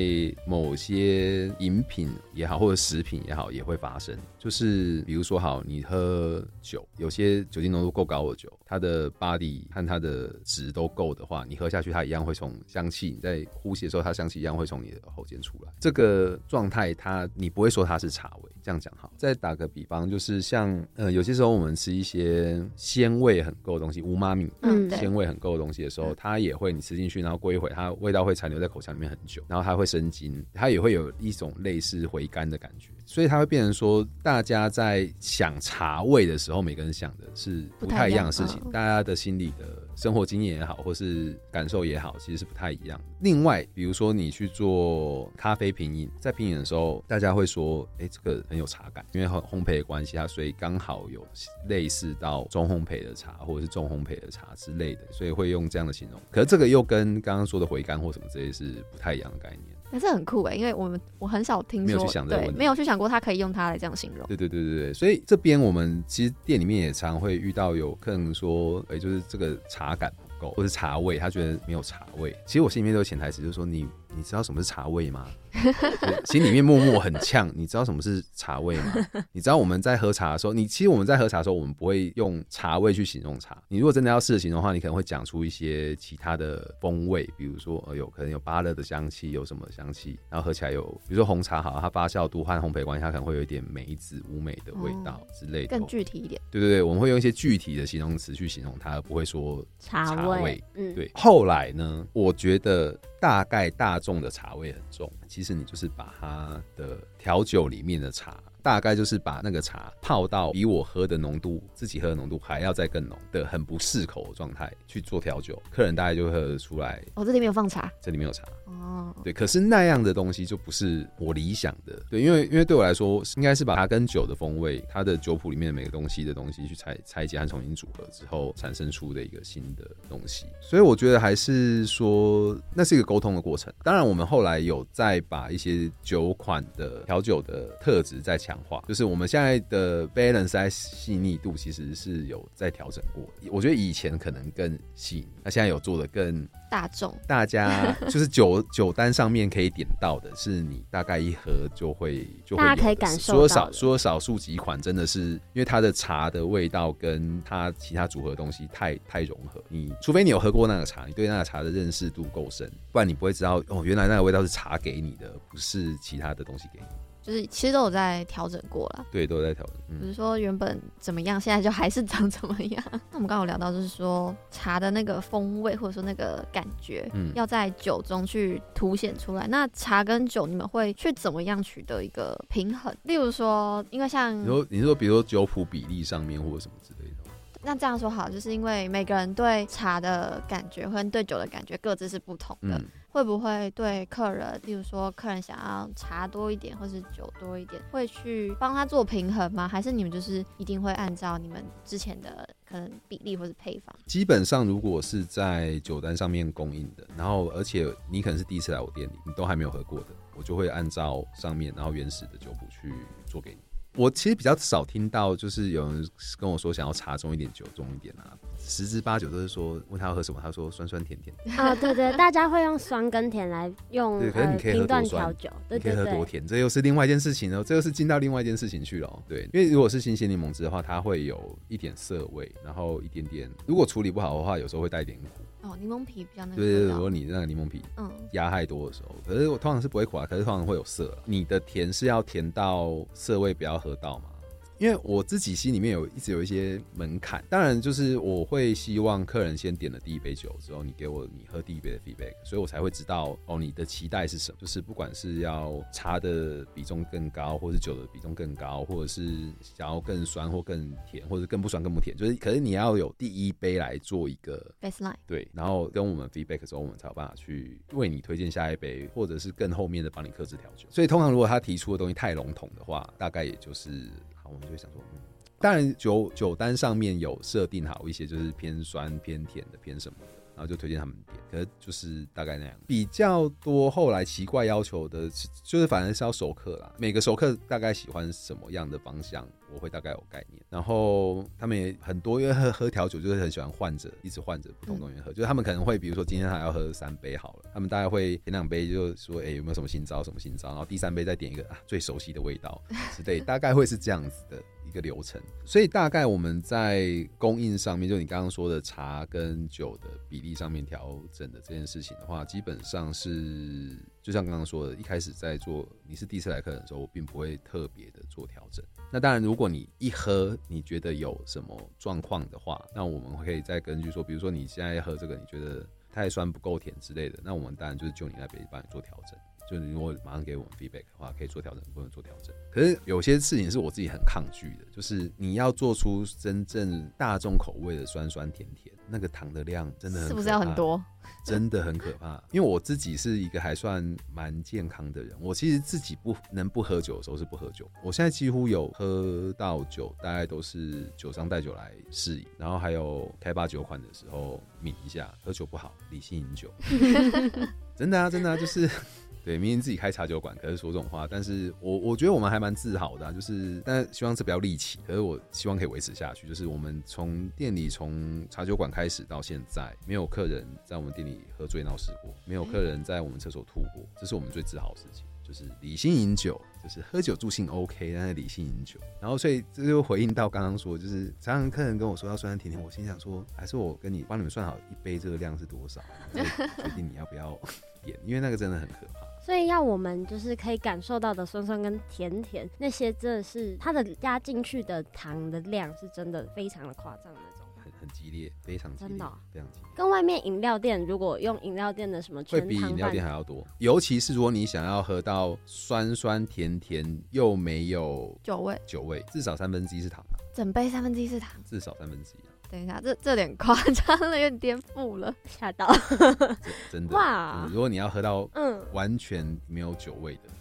E: 某些饮品也好，或者食品也好，也会发生。就是比如说，好，你喝酒，有些酒精浓度够高的酒，它的 body 和它的值都够的话，你喝下去，它一样会从香气，你在呼吸的时候，它香气一样会从你的喉间出来。这个状态，它你不会说它是茶味，这样讲好。再打个比方，就是像呃，有些时候我们吃一些鲜味很够的东西，乌妈米，嗯，鲜味很够的东西的时候，它也会你吃进去，然后过一会，它味道会残留在口腔里面很久，然后它会生津，它也会有一种类似回甘的感觉。所以它会变成说，大家在想茶味的时候，每个人想的是不太一样的事情，大家的心理的生活经验也好，或是感受也好，其实是不太一样。另外，比如说你去做咖啡品饮，在品饮的时候，大家会说，哎，这个很有茶感，因为烘烘焙的关系，它所以刚好有类似到中烘焙的茶，或者是重烘焙的茶之类的，所以会用这样的形容。可是这个又跟刚刚说的回甘或什么这些是不太一样的概念。
C: 但是很酷哎，因为我们我很少
E: 听说，
C: 对，没有去想过他可以用它来这样形容。
E: 对对对对对，所以这边我们其实店里面也常会遇到有客人说，哎，就是这个茶感不够，或是茶味，他觉得没有茶味。其实我心里面都有潜台词，就是说你。你知道什么是茶味吗？心里面默默很呛。你知道什么是茶味吗？你知道我们在喝茶的时候，你其实我们在喝茶的时候，我们不会用茶味去形容茶。你如果真的要试着形容的话，你可能会讲出一些其他的风味，比如说，呃，有可能有芭乐的香气，有什么香气，然后喝起来有，比如说红茶好，它发酵度和烘焙关系，它可能会有一点梅子、乌梅的味道之类的，
C: 更具体一点。
E: 对对对，我们会用一些具体的形容词去形容它，而不会说茶味。
D: 茶味嗯，
E: 对。后来呢，我觉得。大概大众的茶味很重，其实你就是把它的调酒里面的茶。大概就是把那个茶泡到比我喝的浓度，自己喝的浓度还要再更浓的很不适口的状态去做调酒，客人大概就会喝得出来。
C: 哦，这里面有放茶，
E: 这里面有茶。哦，对，可是那样的东西就不是我理想的。对，因为因为对我来说，应该是把它跟酒的风味，它的酒谱里面的每个东西的东西去拆拆解和重新组合之后，产生出的一个新的东西。所以我觉得还是说，那是一个沟通的过程。当然，我们后来有再把一些酒款的调酒的特质再强。就是我们现在的 balance 细腻度其实是有在调整过，我觉得以前可能更细腻，那现在有做的更
C: 大众，
E: 大家 就是酒酒单上面可以点到的，是你大概一喝就会就会
D: 大家可以感受
E: 说少说少数几款真的是因为它的茶的味道跟它其他组合的东西太太融合，你除非你有喝过那个茶，你对那个茶的认识度够深，不然你不会知道哦，原来那个味道是茶给你的，不是其他的东西给你。
C: 就是其实都有在调整过了，
E: 对，都有在调整。
C: 比、嗯、如说原本怎么样，现在就还是长怎么样。那我们刚刚有聊到，就是说茶的那个风味或者说那个感觉，嗯，要在酒中去凸显出来。那茶跟酒，你们会去怎么样取得一个平衡？例如说，因为像
E: 你说，你说，比如说酒谱比例上面或者什么之类的。
C: 那这样说好，就是因为每个人对茶的感觉和对酒的感觉各自是不同的。嗯会不会对客人，例如说客人想要茶多一点，或是酒多一点，会去帮他做平衡吗？还是你们就是一定会按照你们之前的可能比例或是配方？
E: 基本上，如果是在酒单上面供应的，然后而且你可能是第一次来我店里，你都还没有喝过的，我就会按照上面然后原始的酒谱去做给你。我其实比较少听到，就是有人跟我说想要茶中一点，酒中一点啊。十之八九都是说问他要喝什么，他说酸酸甜甜。
D: 啊，对对，大家会用酸跟甜来用。
E: 对，可是你可以喝多酸，
D: 对
E: 你可以喝多甜，这又是另外一件事情哦，这又是进到另外一件事情去了。对，因为如果是新鲜柠檬汁的话，它会有一点涩味，然后一点点，如果处理不好的话，有时候会带一点苦。
C: 哦，柠檬皮比较那个。
E: 对对对，如果你那个柠檬皮嗯压太多的时候，可是我通常是不会苦啊，可是通常会有涩。你的甜是要甜到涩味不要喝到嘛？因为我自己心里面有一直有一些门槛，当然就是我会希望客人先点了第一杯酒之后，你给我你喝第一杯的 feedback，所以我才会知道哦你的期待是什么，就是不管是要茶的比重更高，或是酒的比重更高，或者是想要更酸或更甜，或者更不酸更不甜，就是可是你要有第一杯来做一个
C: baseline，
E: 对，然后跟我们 feedback 之后，我们才有办法去为你推荐下一杯，或者是更后面的帮你克制调酒。所以通常如果他提出的东西太笼统的话，大概也就是。我们就会想说，嗯，当然酒酒单上面有设定好一些，就是偏酸、偏甜的、偏什么。然后就推荐他们点，可是就是大概那样。比较多后来奇怪要求的，就是反正是要熟客啦。每个熟客大概喜欢什么样的方向，我会大概有概念。然后他们也很多，因为喝喝调酒就是很喜欢换着，一直换着不同东西喝。就是他们可能会，比如说今天他要喝三杯好了，他们大概会点两杯，就说哎、欸、有没有什么新招，什么新招？然后第三杯再点一个啊最熟悉的味道之类，大概会是这样子的。一个流程，所以大概我们在供应上面，就你刚刚说的茶跟酒的比例上面调整的这件事情的话，基本上是就像刚刚说的，一开始在做你是第一次来客人的时候，我并不会特别的做调整。那当然，如果你一喝你觉得有什么状况的话，那我们可以再根据说，比如说你现在喝这个，你觉得太酸不够甜之类的，那我们当然就是就你那边帮你做调整。就你如果马上给我们 feedback 的话，可以做调整，不能做调整。可是有些事情是我自己很抗拒的，就是你要做出真正大众口味的酸酸甜甜，那个糖的量真的很，
C: 是不是要很多？
E: 真的很可怕。因为我自己是一个还算蛮健康的人，我其实自己不能不喝酒的时候是不喝酒。我现在几乎有喝到酒，大概都是酒商带酒来试饮，然后还有开发酒款的时候抿一下。喝酒不好，理性饮酒。真的啊，真的啊，就是。对，明明自己开茶酒馆，可是说这种话，但是我我觉得我们还蛮自豪的，啊，就是，但希望这不要立起，可是我希望可以维持下去，就是我们从店里从茶酒馆开始到现在，没有客人在我们店里喝醉闹事过，没有客人在我们厕所吐过，这是我们最自豪的事情，就是理性饮酒，就是喝酒助兴 OK，但是理性饮酒，然后所以这就回应到刚刚说，就是常常客人跟我说要酸酸甜甜，我心想说，还是我跟你帮你们算好一杯这个量是多少，决定你要不要 点，因为那个真的很可怕。
D: 所以要我们就是可以感受到的酸酸跟甜甜，那些真的是它的加进去的糖的量是真的非常的夸张那种，
E: 很很激烈，非常激烈，真的、喔、非常激烈。
D: 跟外面饮料店如果用饮料店的什么，会比饮
E: 料店还要多。尤其是如果你想要喝到酸酸甜甜又没有
C: 酒味，
E: 酒味至少三分之一是糖，
C: 整杯三分之一是糖，
E: 至少三分之一。
C: 等一下，这这点夸张了，有点颠覆了，
D: 吓到。
E: 真的哇、嗯！如果你要喝到嗯完全没有酒味的，嗯、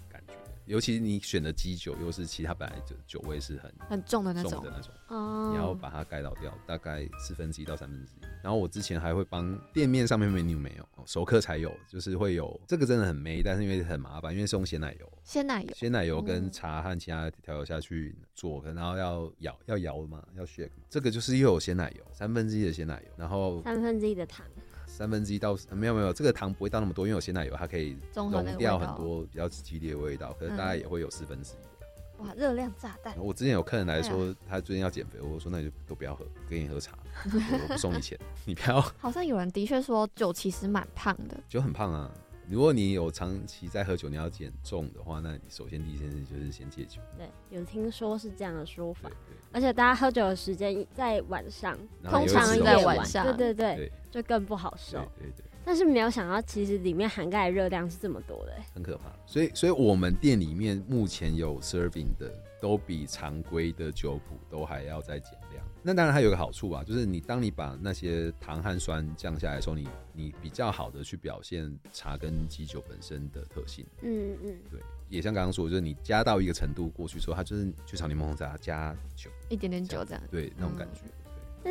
E: 尤其你选的基酒又是其他本来就酒味是很
C: 很重的那种。
E: 的那种，哦，你要把它盖倒掉，大概四分之一到三分之一。然后我之前还会帮店面上面 menu 没有熟客才有，就是会有这个真的很美，但是因为很麻烦，因为是用鲜奶油，
C: 鲜奶油，鲜
E: 奶油跟茶和其他调油下去做，然后要摇要摇嘛，要 shake，这个就是又有鲜奶油，三分之一的鲜奶油，然后
D: 三分之一的糖，
E: 三分之一到没有没有，这个糖不会到那么多，因为有鲜奶油，它可以溶掉很多比较激烈的味道，可是大概也会有四分之一。
C: 哇，热量炸弹！
E: 我之前有客人来说，他最近要减肥，我说那你就都不要喝，给你喝茶，我不送你钱，你不要。
C: 好像有人的确说酒其实蛮胖的，
E: 酒很胖啊。如果你有长期在喝酒，你要减重的话，那你首先第一件事就是先戒酒。
D: 对，有听说是这样的说法，而且大家喝酒的时间在晚上，通常在晚上，对对对，对，就更不好受。对对，对。但是没有想到，其实里面涵盖的热量是这么多的，
E: 很可怕。所以，所以我们店里面目前有 serving 的，都比常规的酒谱都还要再减量。那当然还有个好处啊，就是你当你把那些糖和酸降下来的时候，你你比较好的去表现茶跟基酒本身的特性。嗯嗯，对。也像刚刚说，就是你加到一个程度过去之后，它就是就像柠檬红茶加酒，
C: 一点点酒这样，
E: 对那种感觉。嗯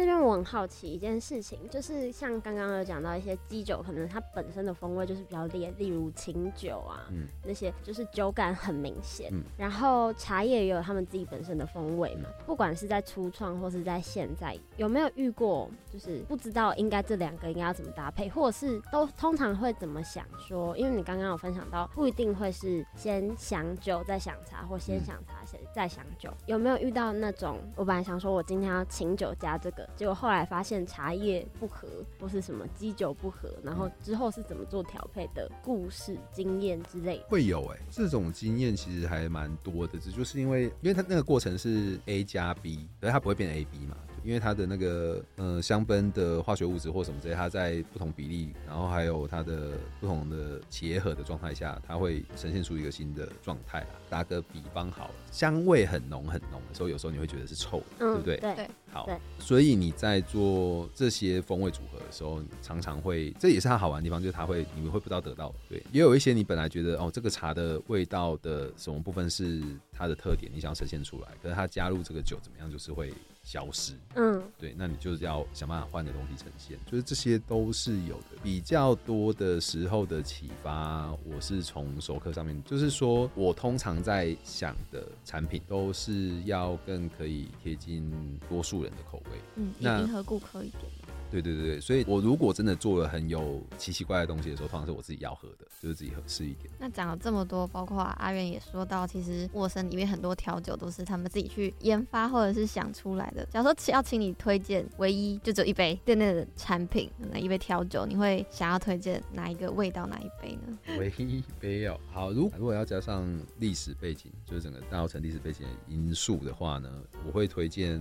D: 这边我很好奇一件事情，就是像刚刚有讲到一些基酒，可能它本身的风味就是比较烈，例如琴酒啊，嗯、那些就是酒感很明显。嗯、然后茶叶也有他们自己本身的风味嘛，不管是在初创或是在现在，有没有遇过就是不知道应该这两个应该要怎么搭配，或者是都通常会怎么想说？因为你刚刚有分享到，不一定会是先想酒再想茶，或先想茶先再想酒，有没有遇到那种我本来想说我今天要请酒加这个。结果后来发现茶叶不合，或是什么基酒不合，然后之后是怎么做调配的故事经验之类的，
E: 会有哎、欸，这种经验其实还蛮多的，这就是因为，因为它那个过程是 A 加 B，所以它不会变 A B 嘛。因为它的那个呃香氛的化学物质或什么之类，它在不同比例，然后还有它的不同的结合的状态下，它会呈现出一个新的状态。打个比方好了，香味很浓很浓的时候，有时候你会觉得是臭的，嗯、对不对？
D: 对对。
E: 好，所以你在做这些风味组合的时候，常常会，这也是它好玩的地方，就是它会你们会不知道得到。对，也有一些你本来觉得哦，这个茶的味道的什么部分是它的特点，你想要呈现出来，可是它加入这个酒怎么样，就是会。消失，嗯，对，那你就是要想办法换的东西呈现，就是这些都是有的。比较多的时候的启发，我是从熟客上面，就是说我通常在想的产品都是要更可以贴近多数人的口味，
C: 嗯，那迎合顾客一点。
E: 对对对对，所以我如果真的做了很有奇奇怪怪的东西的时候，通常是我自己要喝的，就是自己合适一点。
C: 那讲了这么多，包括阿元也说到，其实沃森里面很多调酒都是他们自己去研发或者是想出来的。假如说要请你推荐唯一就只有一杯店内的产品，哪一杯调酒，你会想要推荐哪一个味道哪一杯呢？
E: 唯一一杯哦，好，如果如果要加上历史背景，就是整个大澳城历史背景的因素的话呢，我会推荐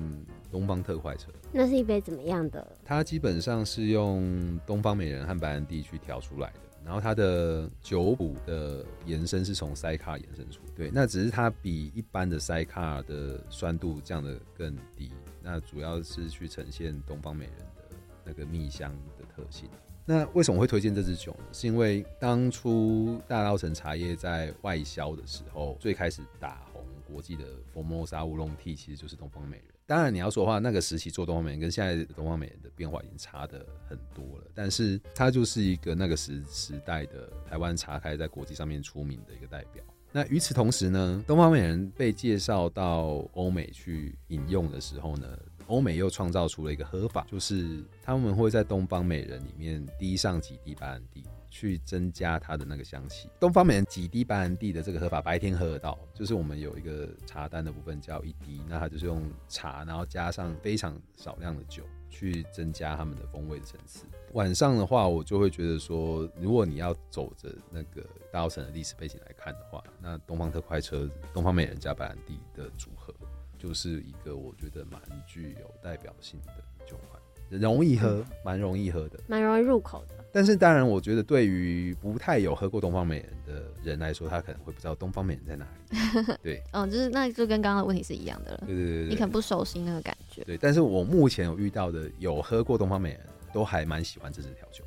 E: 东方特快车。
D: 那是一杯怎么样的？
E: 它基本上是用东方美人和白兰地去调出来的。然后它的酒谱的延伸是从塞卡延伸出，对，那只是它比一般的塞卡的酸度降得更低，那主要是去呈现东方美人的那个蜜香的特性。那为什么会推荐这支酒呢？是因为当初大稻埕茶叶在外销的时候，最开始打红国际的 Formosa 乌龙 T 其实就是东方美人。当然你要说的话，那个时期做东方美人跟现在东方美人的变化已经差得很多了。但是它就是一个那个时时代的台湾茶开在国际上面出名的一个代表。那与此同时呢，东方美人被介绍到欧美去饮用的时候呢，欧美又创造出了一个喝法，就是他们会在东方美人里面滴上几滴白兰地，去增加它的那个香气。东方美人几滴白兰地的这个喝法，白天喝得到，就是我们有一个茶单的部分叫一滴，那它就是用茶，然后加上非常少量的酒，去增加它们的风味的层次。晚上的话，我就会觉得说，如果你要走着那个大澳城的历史背景来看的话，那东方特快车、东方美人加白兰地的组合。就是一个我觉得蛮具有代表性的酒款，容易喝，蛮、容易喝的，
D: 蛮容易入口的。
E: 但是当然，我觉得对于不太有喝过东方美人的人来说，他可能会不知道东方美人在哪里。对，
C: 嗯，就是那就跟刚刚的问题是一样的了。
E: 对对对，对，
C: 你可能不熟悉那个感觉。
E: 对，但是我目前有遇到的有喝过东方美人，都还蛮喜欢这支调酒。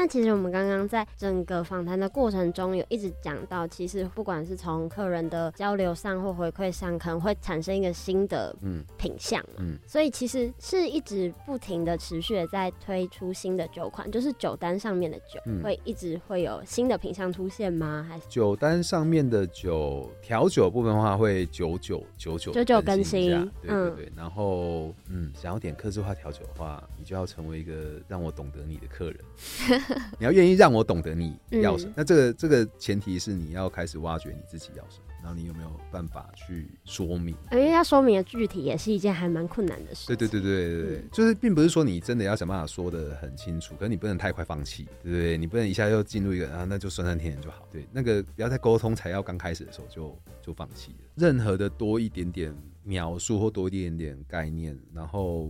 D: 那其实我们刚刚在整个访谈的过程中，有一直讲到，其实不管是从客人的交流上或回馈上，可能会产生一个新的嗯。品相嘛，嗯，所以其实是一直不停的持续的在推出新的酒款，就是酒单上面的酒、嗯、会一直会有新的品相出现吗？还是
E: 酒单上面的酒调酒部分的话会九九九九
D: 九九更新，
E: 对对对，然后嗯，想要点客制化调酒的话，你就要成为一个让我懂得你的客人。你要愿意让我懂得你要什么，嗯、那这个这个前提是你要开始挖掘你自己要什么，然后你有没有办法去说明？
D: 因为要说明的具体也是一件还蛮困难的事。
E: 对对对对对对，嗯、就是并不是说你真的要想办法说的很清楚，可是你不能太快放弃，对不对？你不能一下又进入一个啊，那就酸酸甜甜就好。对，那个不要在沟通才要刚开始的时候就就放弃了。任何的多一点点描述或多一点点概念，然后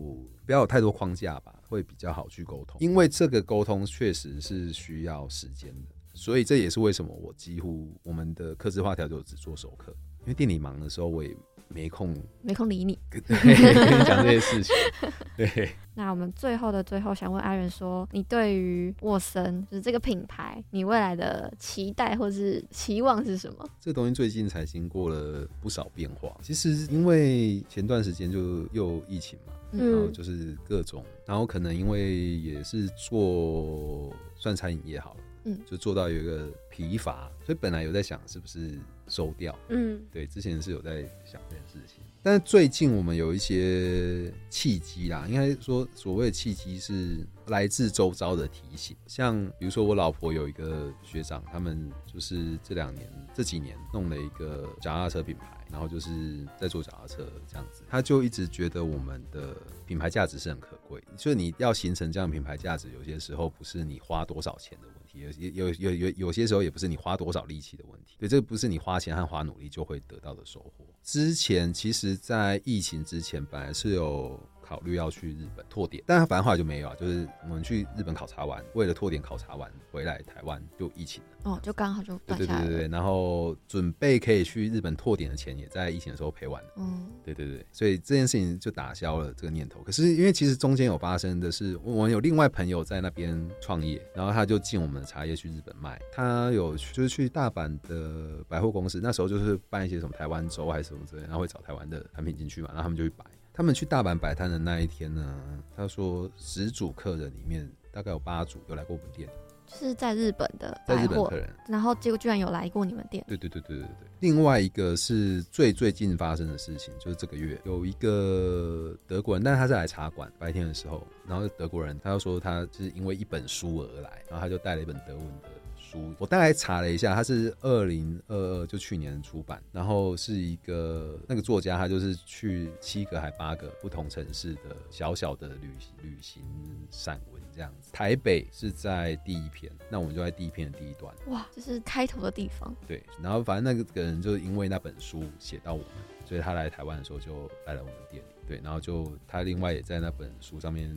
E: 不要有太多框架吧。会比较好去沟通，因为这个沟通确实是需要时间的，所以这也是为什么我几乎我们的客制化调酒只做熟客，因为店里忙的时候我也没空，
C: 没空理你，
E: 跟你讲这些事情。对，
C: 那我们最后的最后，想问 Iron 说，你对于沃森就是这个品牌，你未来的期待或是期望是什么？
E: 这东西最近才经过了不少变化，其实因为前段时间就又疫情嘛。然后就是各种，然后可能因为也是做算餐饮业好了，嗯，就做到有一个疲乏，所以本来有在想是不是收掉，嗯，对，之前是有在想这件事情，但是最近我们有一些契机啦，应该说所谓的契机是来自周遭的提醒，像比如说我老婆有一个学长，他们就是这两年这几年弄了一个脚踏车品牌。然后就是在做脚踏车这样子，他就一直觉得我们的品牌价值是很可贵，所以你要形成这样品牌价值，有些时候不是你花多少钱的问有，有有有有有些时候也不是你花多少力气的问题，对，这个不是你花钱和花努力就会得到的收获。之前其实，在疫情之前，本来是有。考虑要去日本拓点，但是反正后来就没有啊。就是我们去日本考察完，为了拓点考察完回来台湾就疫情了。
C: 哦，就刚好就
E: 对对对对对。然后准备可以去日本拓点的钱也在疫情的时候赔完了。嗯，对对对。所以这件事情就打消了这个念头。可是因为其实中间有发生的是，我们有另外朋友在那边创业，然后他就进我们的茶叶去日本卖。他有就是去大阪的百货公司，那时候就是办一些什么台湾周还是什么之类，然后会找台湾的产品进去嘛，然后他们就去摆。他们去大阪摆摊的那一天呢，他说十组客人里面大概有八组有来过我们店，
C: 就是在日本的
E: 在日本客人，
C: 然后结果居然有来过你们店。
E: 对对对对对对。另外一个是最最近发生的事情，就是这个月有一个德国人，但是他是来茶馆白天的时候，然后德国人他就说他是因为一本书而来，然后他就带了一本德文的。书我大概查了一下，它是二零二二就去年出版，然后是一个那个作家，他就是去七个还八个不同城市的小小的旅旅行散文这样子。台北是在第一篇，那我们就在第一篇的第一段。
C: 哇，这是开头的地方。
E: 对，然后反正那个人就是因为那本书写到我们，所以他来台湾的时候就来了我们店里。对，然后就他另外也在那本书上面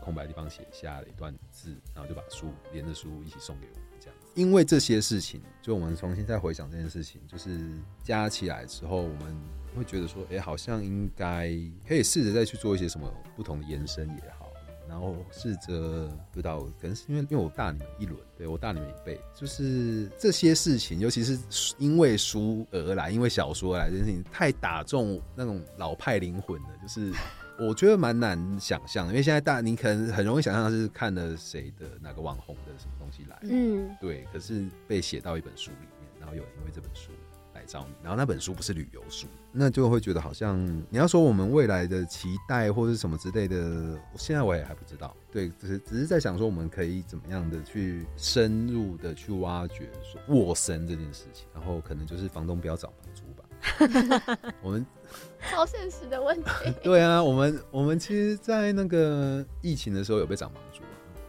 E: 空白的地方写下了一段字，然后就把书连着书一起送给我们这样子。因为这些事情，就我们重新再回想这件事情，就是加起来之后，我们会觉得说，哎、欸，好像应该可以试着再去做一些什么不同的延伸也好，然后试着不知道，可能是因为因为我大你们一轮，对我大你们一辈，就是这些事情，尤其是因为书而来，因为小说而来，这件事情太打中那种老派灵魂了，就是。我觉得蛮难想象，因为现在大你可能很容易想象是看了谁的哪个网红的什么东西来，嗯，对。可是被写到一本书里面，然后有人因为这本书来找你，然后那本书不是旅游书，那就会觉得好像你要说我们未来的期待或者什么之类的，现在我也还不知道。对，只是只是在想说我们可以怎么样的去深入的去挖掘说沃森这件事情，然后可能就是房东不要涨房租吧，我们。
C: 超现实的问题。
E: 对啊，我们我们其实，在那个疫情的时候有被涨房租，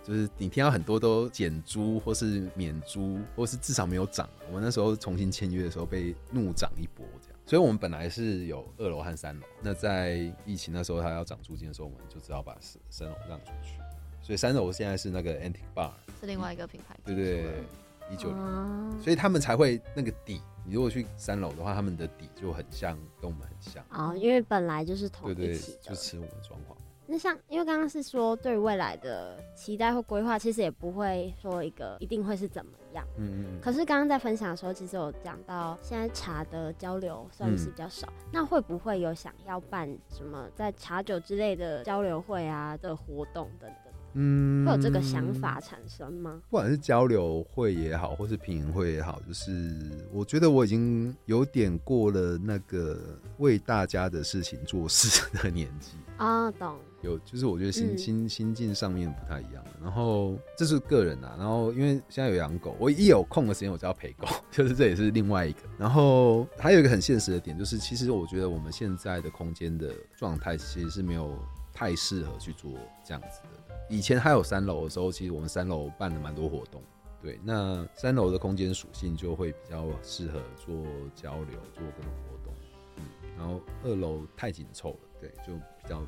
E: 就是你听到很多都减租或是免租，或是至少没有涨。我们那时候重新签约的时候被怒涨一波，这样。所以我们本来是有二楼和三楼，那在疫情那时候他要涨租金的时候，我们就只好把三楼让出去。所以三楼现在是那个 Antique Bar，
C: 是另外一个品牌。
E: 对对对。一九年，所以他们才会那个底。你如果去三楼的话，他们的底就很像，跟我们很像
D: 啊、哦，因为本来就是同一起
E: 就吃我们装潢。
D: 那像，因为刚刚是说对未来的期待或规划，其实也不会说一个一定会是怎么样。嗯嗯。可是刚刚在分享的时候，其实有讲到现在茶的交流算是比较少，嗯、那会不会有想要办什么在茶酒之类的交流会啊的活动等等？嗯，会有这个想法产生吗？
E: 不管是交流会也好，或是品饮会也好，就是我觉得我已经有点过了那个为大家的事情做事的年纪
D: 啊。懂。
E: 有，就是我觉得心、嗯、心心境上面不太一样。然后这是个人啊，然后因为现在有养狗，我一有空的时间我就要陪狗，就是这也是另外一个。然后还有一个很现实的点，就是其实我觉得我们现在的空间的状态其实是没有太适合去做这样子的。以前还有三楼的时候，其实我们三楼办了蛮多活动。对，那三楼的空间属性就会比较适合做交流、做各种活动。嗯，然后二楼太紧凑了，对，就比较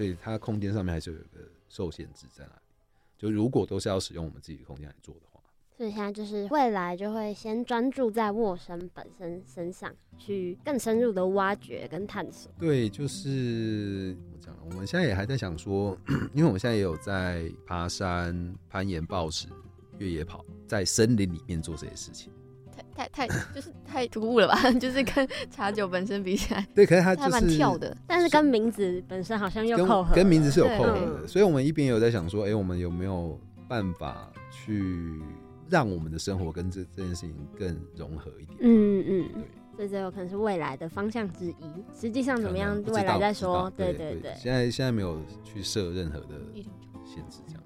E: 所以它空间上面还是有一个受限制在那里。就如果都是要使用我们自己的空间来做的话。
D: 所以现在就是未来就会先专注在沃森本身身上，去更深入的挖掘跟探索。
E: 对，就是怎么讲？我们现在也还在想说，因为我们现在也有在爬山、攀岩、暴石、越野跑，在森林里面做这些事情。
C: 太太太就是太突兀了吧？就是跟茶酒本身比起来，
E: 对，可是它就是
C: 蛮跳的，
D: 但是跟名字本身好像又扣合
E: 跟，跟名字是有扣合的。所以我们一边有在想说，哎、欸，我们有没有办法去。让我们的生活跟这这件事情更融合一点。嗯嗯，对，
D: 所以这有可能是未来的方向之一。实际上怎么样，未来再说。对对对，
E: 现在现在没有去设任何的限制，这样。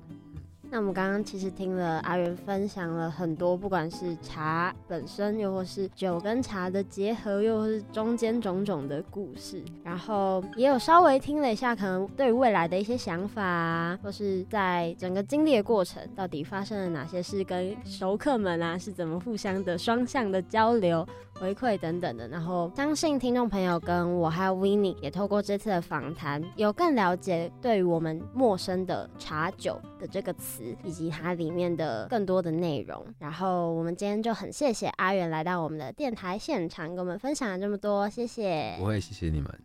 D: 那我们刚刚其实听了阿元分享了很多，不管是茶本身，又或是酒跟茶的结合，又或是中间种种的故事，然后也有稍微听了一下，可能对未来的一些想法，或是在整个经历的过程，到底发生了哪些事，跟熟客们啊是怎么互相的双向的交流。回馈等等的，然后相信听众朋友跟我还有 Winnie 也透过这次的访谈，有更了解对于我们陌生的茶酒的这个词，以及它里面的更多的内容。然后我们今天就很谢谢阿元来到我们的电台现场，跟我们分享了这么多，谢谢。
E: 不会，谢谢你们。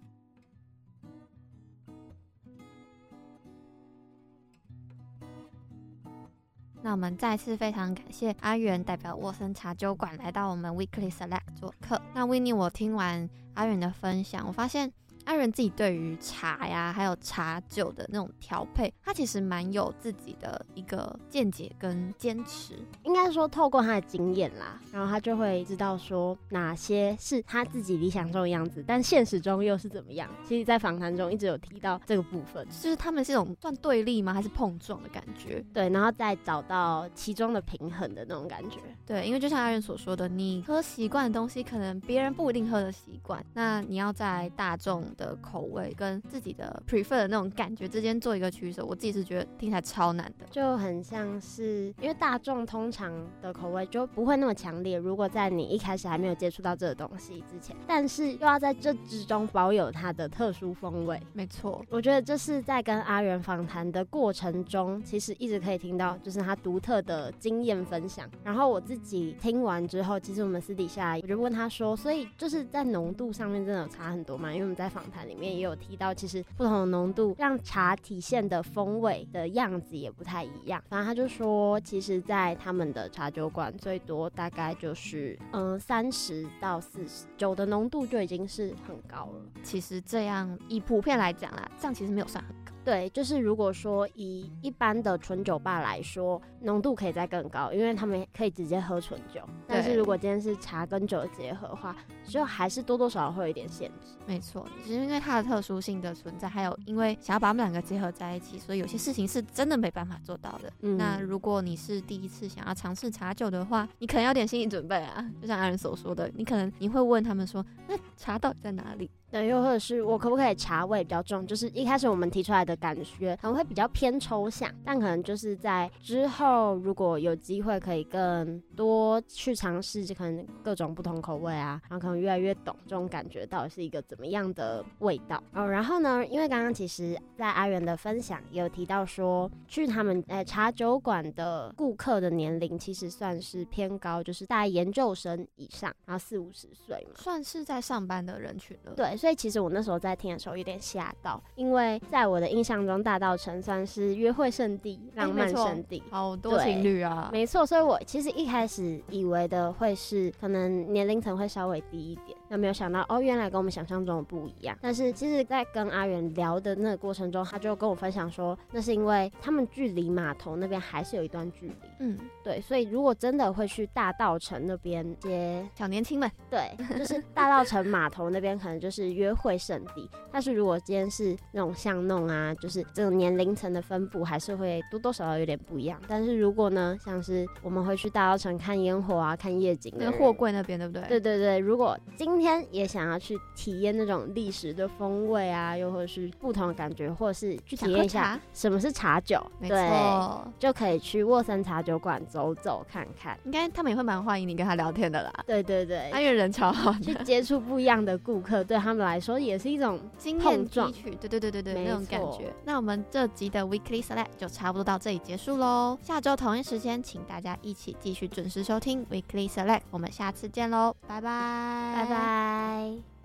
C: 那我们再次非常感谢阿元代表沃森茶酒馆来到我们 Weekly Select 做客。那 Winnie，我听完阿元的分享，我发现。阿元自己对于茶呀，还有茶酒的那种调配，他其实蛮有自己的一个见解跟坚持。
D: 应该说，透过他的经验啦，然后他就会知道说哪些是他自己理想中的样子，但现实中又是怎么样。其实，在访谈中一直有提到这个部分，
C: 就是他们是一种算对立吗？还是碰撞的感觉？
D: 对，然后再找到其中的平衡的那种感觉。
C: 对，因为就像阿元所说的，你喝习惯的东西，可能别人不一定喝的习惯，那你要在大众。的口味跟自己的 prefer 的那种感觉之间做一个取舍，我自己是觉得听起来超难的，
D: 就很像是因为大众通常的口味就不会那么强烈。如果在你一开始还没有接触到这个东西之前，但是又要在这之中保有它的特殊风味，
C: 没错，
D: 我觉得这是在跟阿元访谈的过程中，其实一直可以听到，就是他独特的经验分享。然后我自己听完之后，其实我们私底下我就问他说，所以就是在浓度上面真的有差很多吗？因为我们在访谈里面也有提到，其实不同的浓度让茶体现的风味的样子也不太一样。然后他就说，其实，在他们的茶酒馆，最多大概就是嗯三十到四十酒的浓度就已经是很高了。
C: 其实这样以普遍来讲啦，这样其实没有算很。
D: 对，就是如果说以一般的纯酒吧来说，浓度可以再更高，因为他们可以直接喝纯酒。但是如果今天是茶跟酒的结合的话，就还是多多少少会有一点限制。
C: 没错，只是因为它的特殊性的存在，还有因为想要把它们两个结合在一起，所以有些事情是真的没办法做到的。嗯，那如果你是第一次想要尝试茶酒的话，你可能要点心理准备啊。就像阿仁所说的，你可能你会问他们说，那茶到底在哪里？
D: 对，又或者是我可不可以茶味比较重？就是一开始我们提出来的感觉可能会比较偏抽象，但可能就是在之后如果有机会可以更多去尝试，就可能各种不同口味啊，然后可能越来越懂这种感觉到底是一个怎么样的味道哦。然后呢，因为刚刚其实在阿元的分享也有提到说，去他们呃茶酒馆的顾客的年龄其实算是偏高，就是大概研究生以上，然后四五十岁嘛，
C: 算是在上班的人群了。
D: 对。所以其实我那时候在听的时候有点吓到，因为在我的印象中，大道城算是约会圣地、浪漫圣地，
C: 好多情侣啊，
D: 没错。所以我其实一开始以为的会是可能年龄层会稍微低一点，那没有想到哦，原来跟我们想象中的不一样。但是其实，在跟阿元聊的那个过程中，他就跟我分享说，那是因为他们距离码头那边还是有一段距离。嗯，对。所以如果真的会去大道城那边接
C: 小年轻们，
D: 对，就是大道城码头那边可能就是。约会圣地，但是如果今天是那种巷弄啊，就是这种年龄层的分布还是会多多少少有点不一样。但是如果呢，像是我们会去大道城看烟火啊、看夜景，
C: 那货柜那边对不对？
D: 对对对，如果今天也想要去体验那种历史的风味啊，又或者是不同的感觉，或者是去体验一下什么是茶酒，
C: 没
D: 错，就可以去沃森茶酒馆走走看看。
C: 应该他们也会蛮欢迎你跟他聊天的啦。
D: 对对对，
C: 因为人超好，
D: 去接触不一样的顾客，对他们来说也是一种
C: 经验汲取，对对对对对，那种感觉。那我们这集的 Weekly Select 就差不多到这里结束喽。下周同一时间，请大家一起继续准时收听 Weekly Select。我们下次见喽，拜拜拜，
D: 拜拜。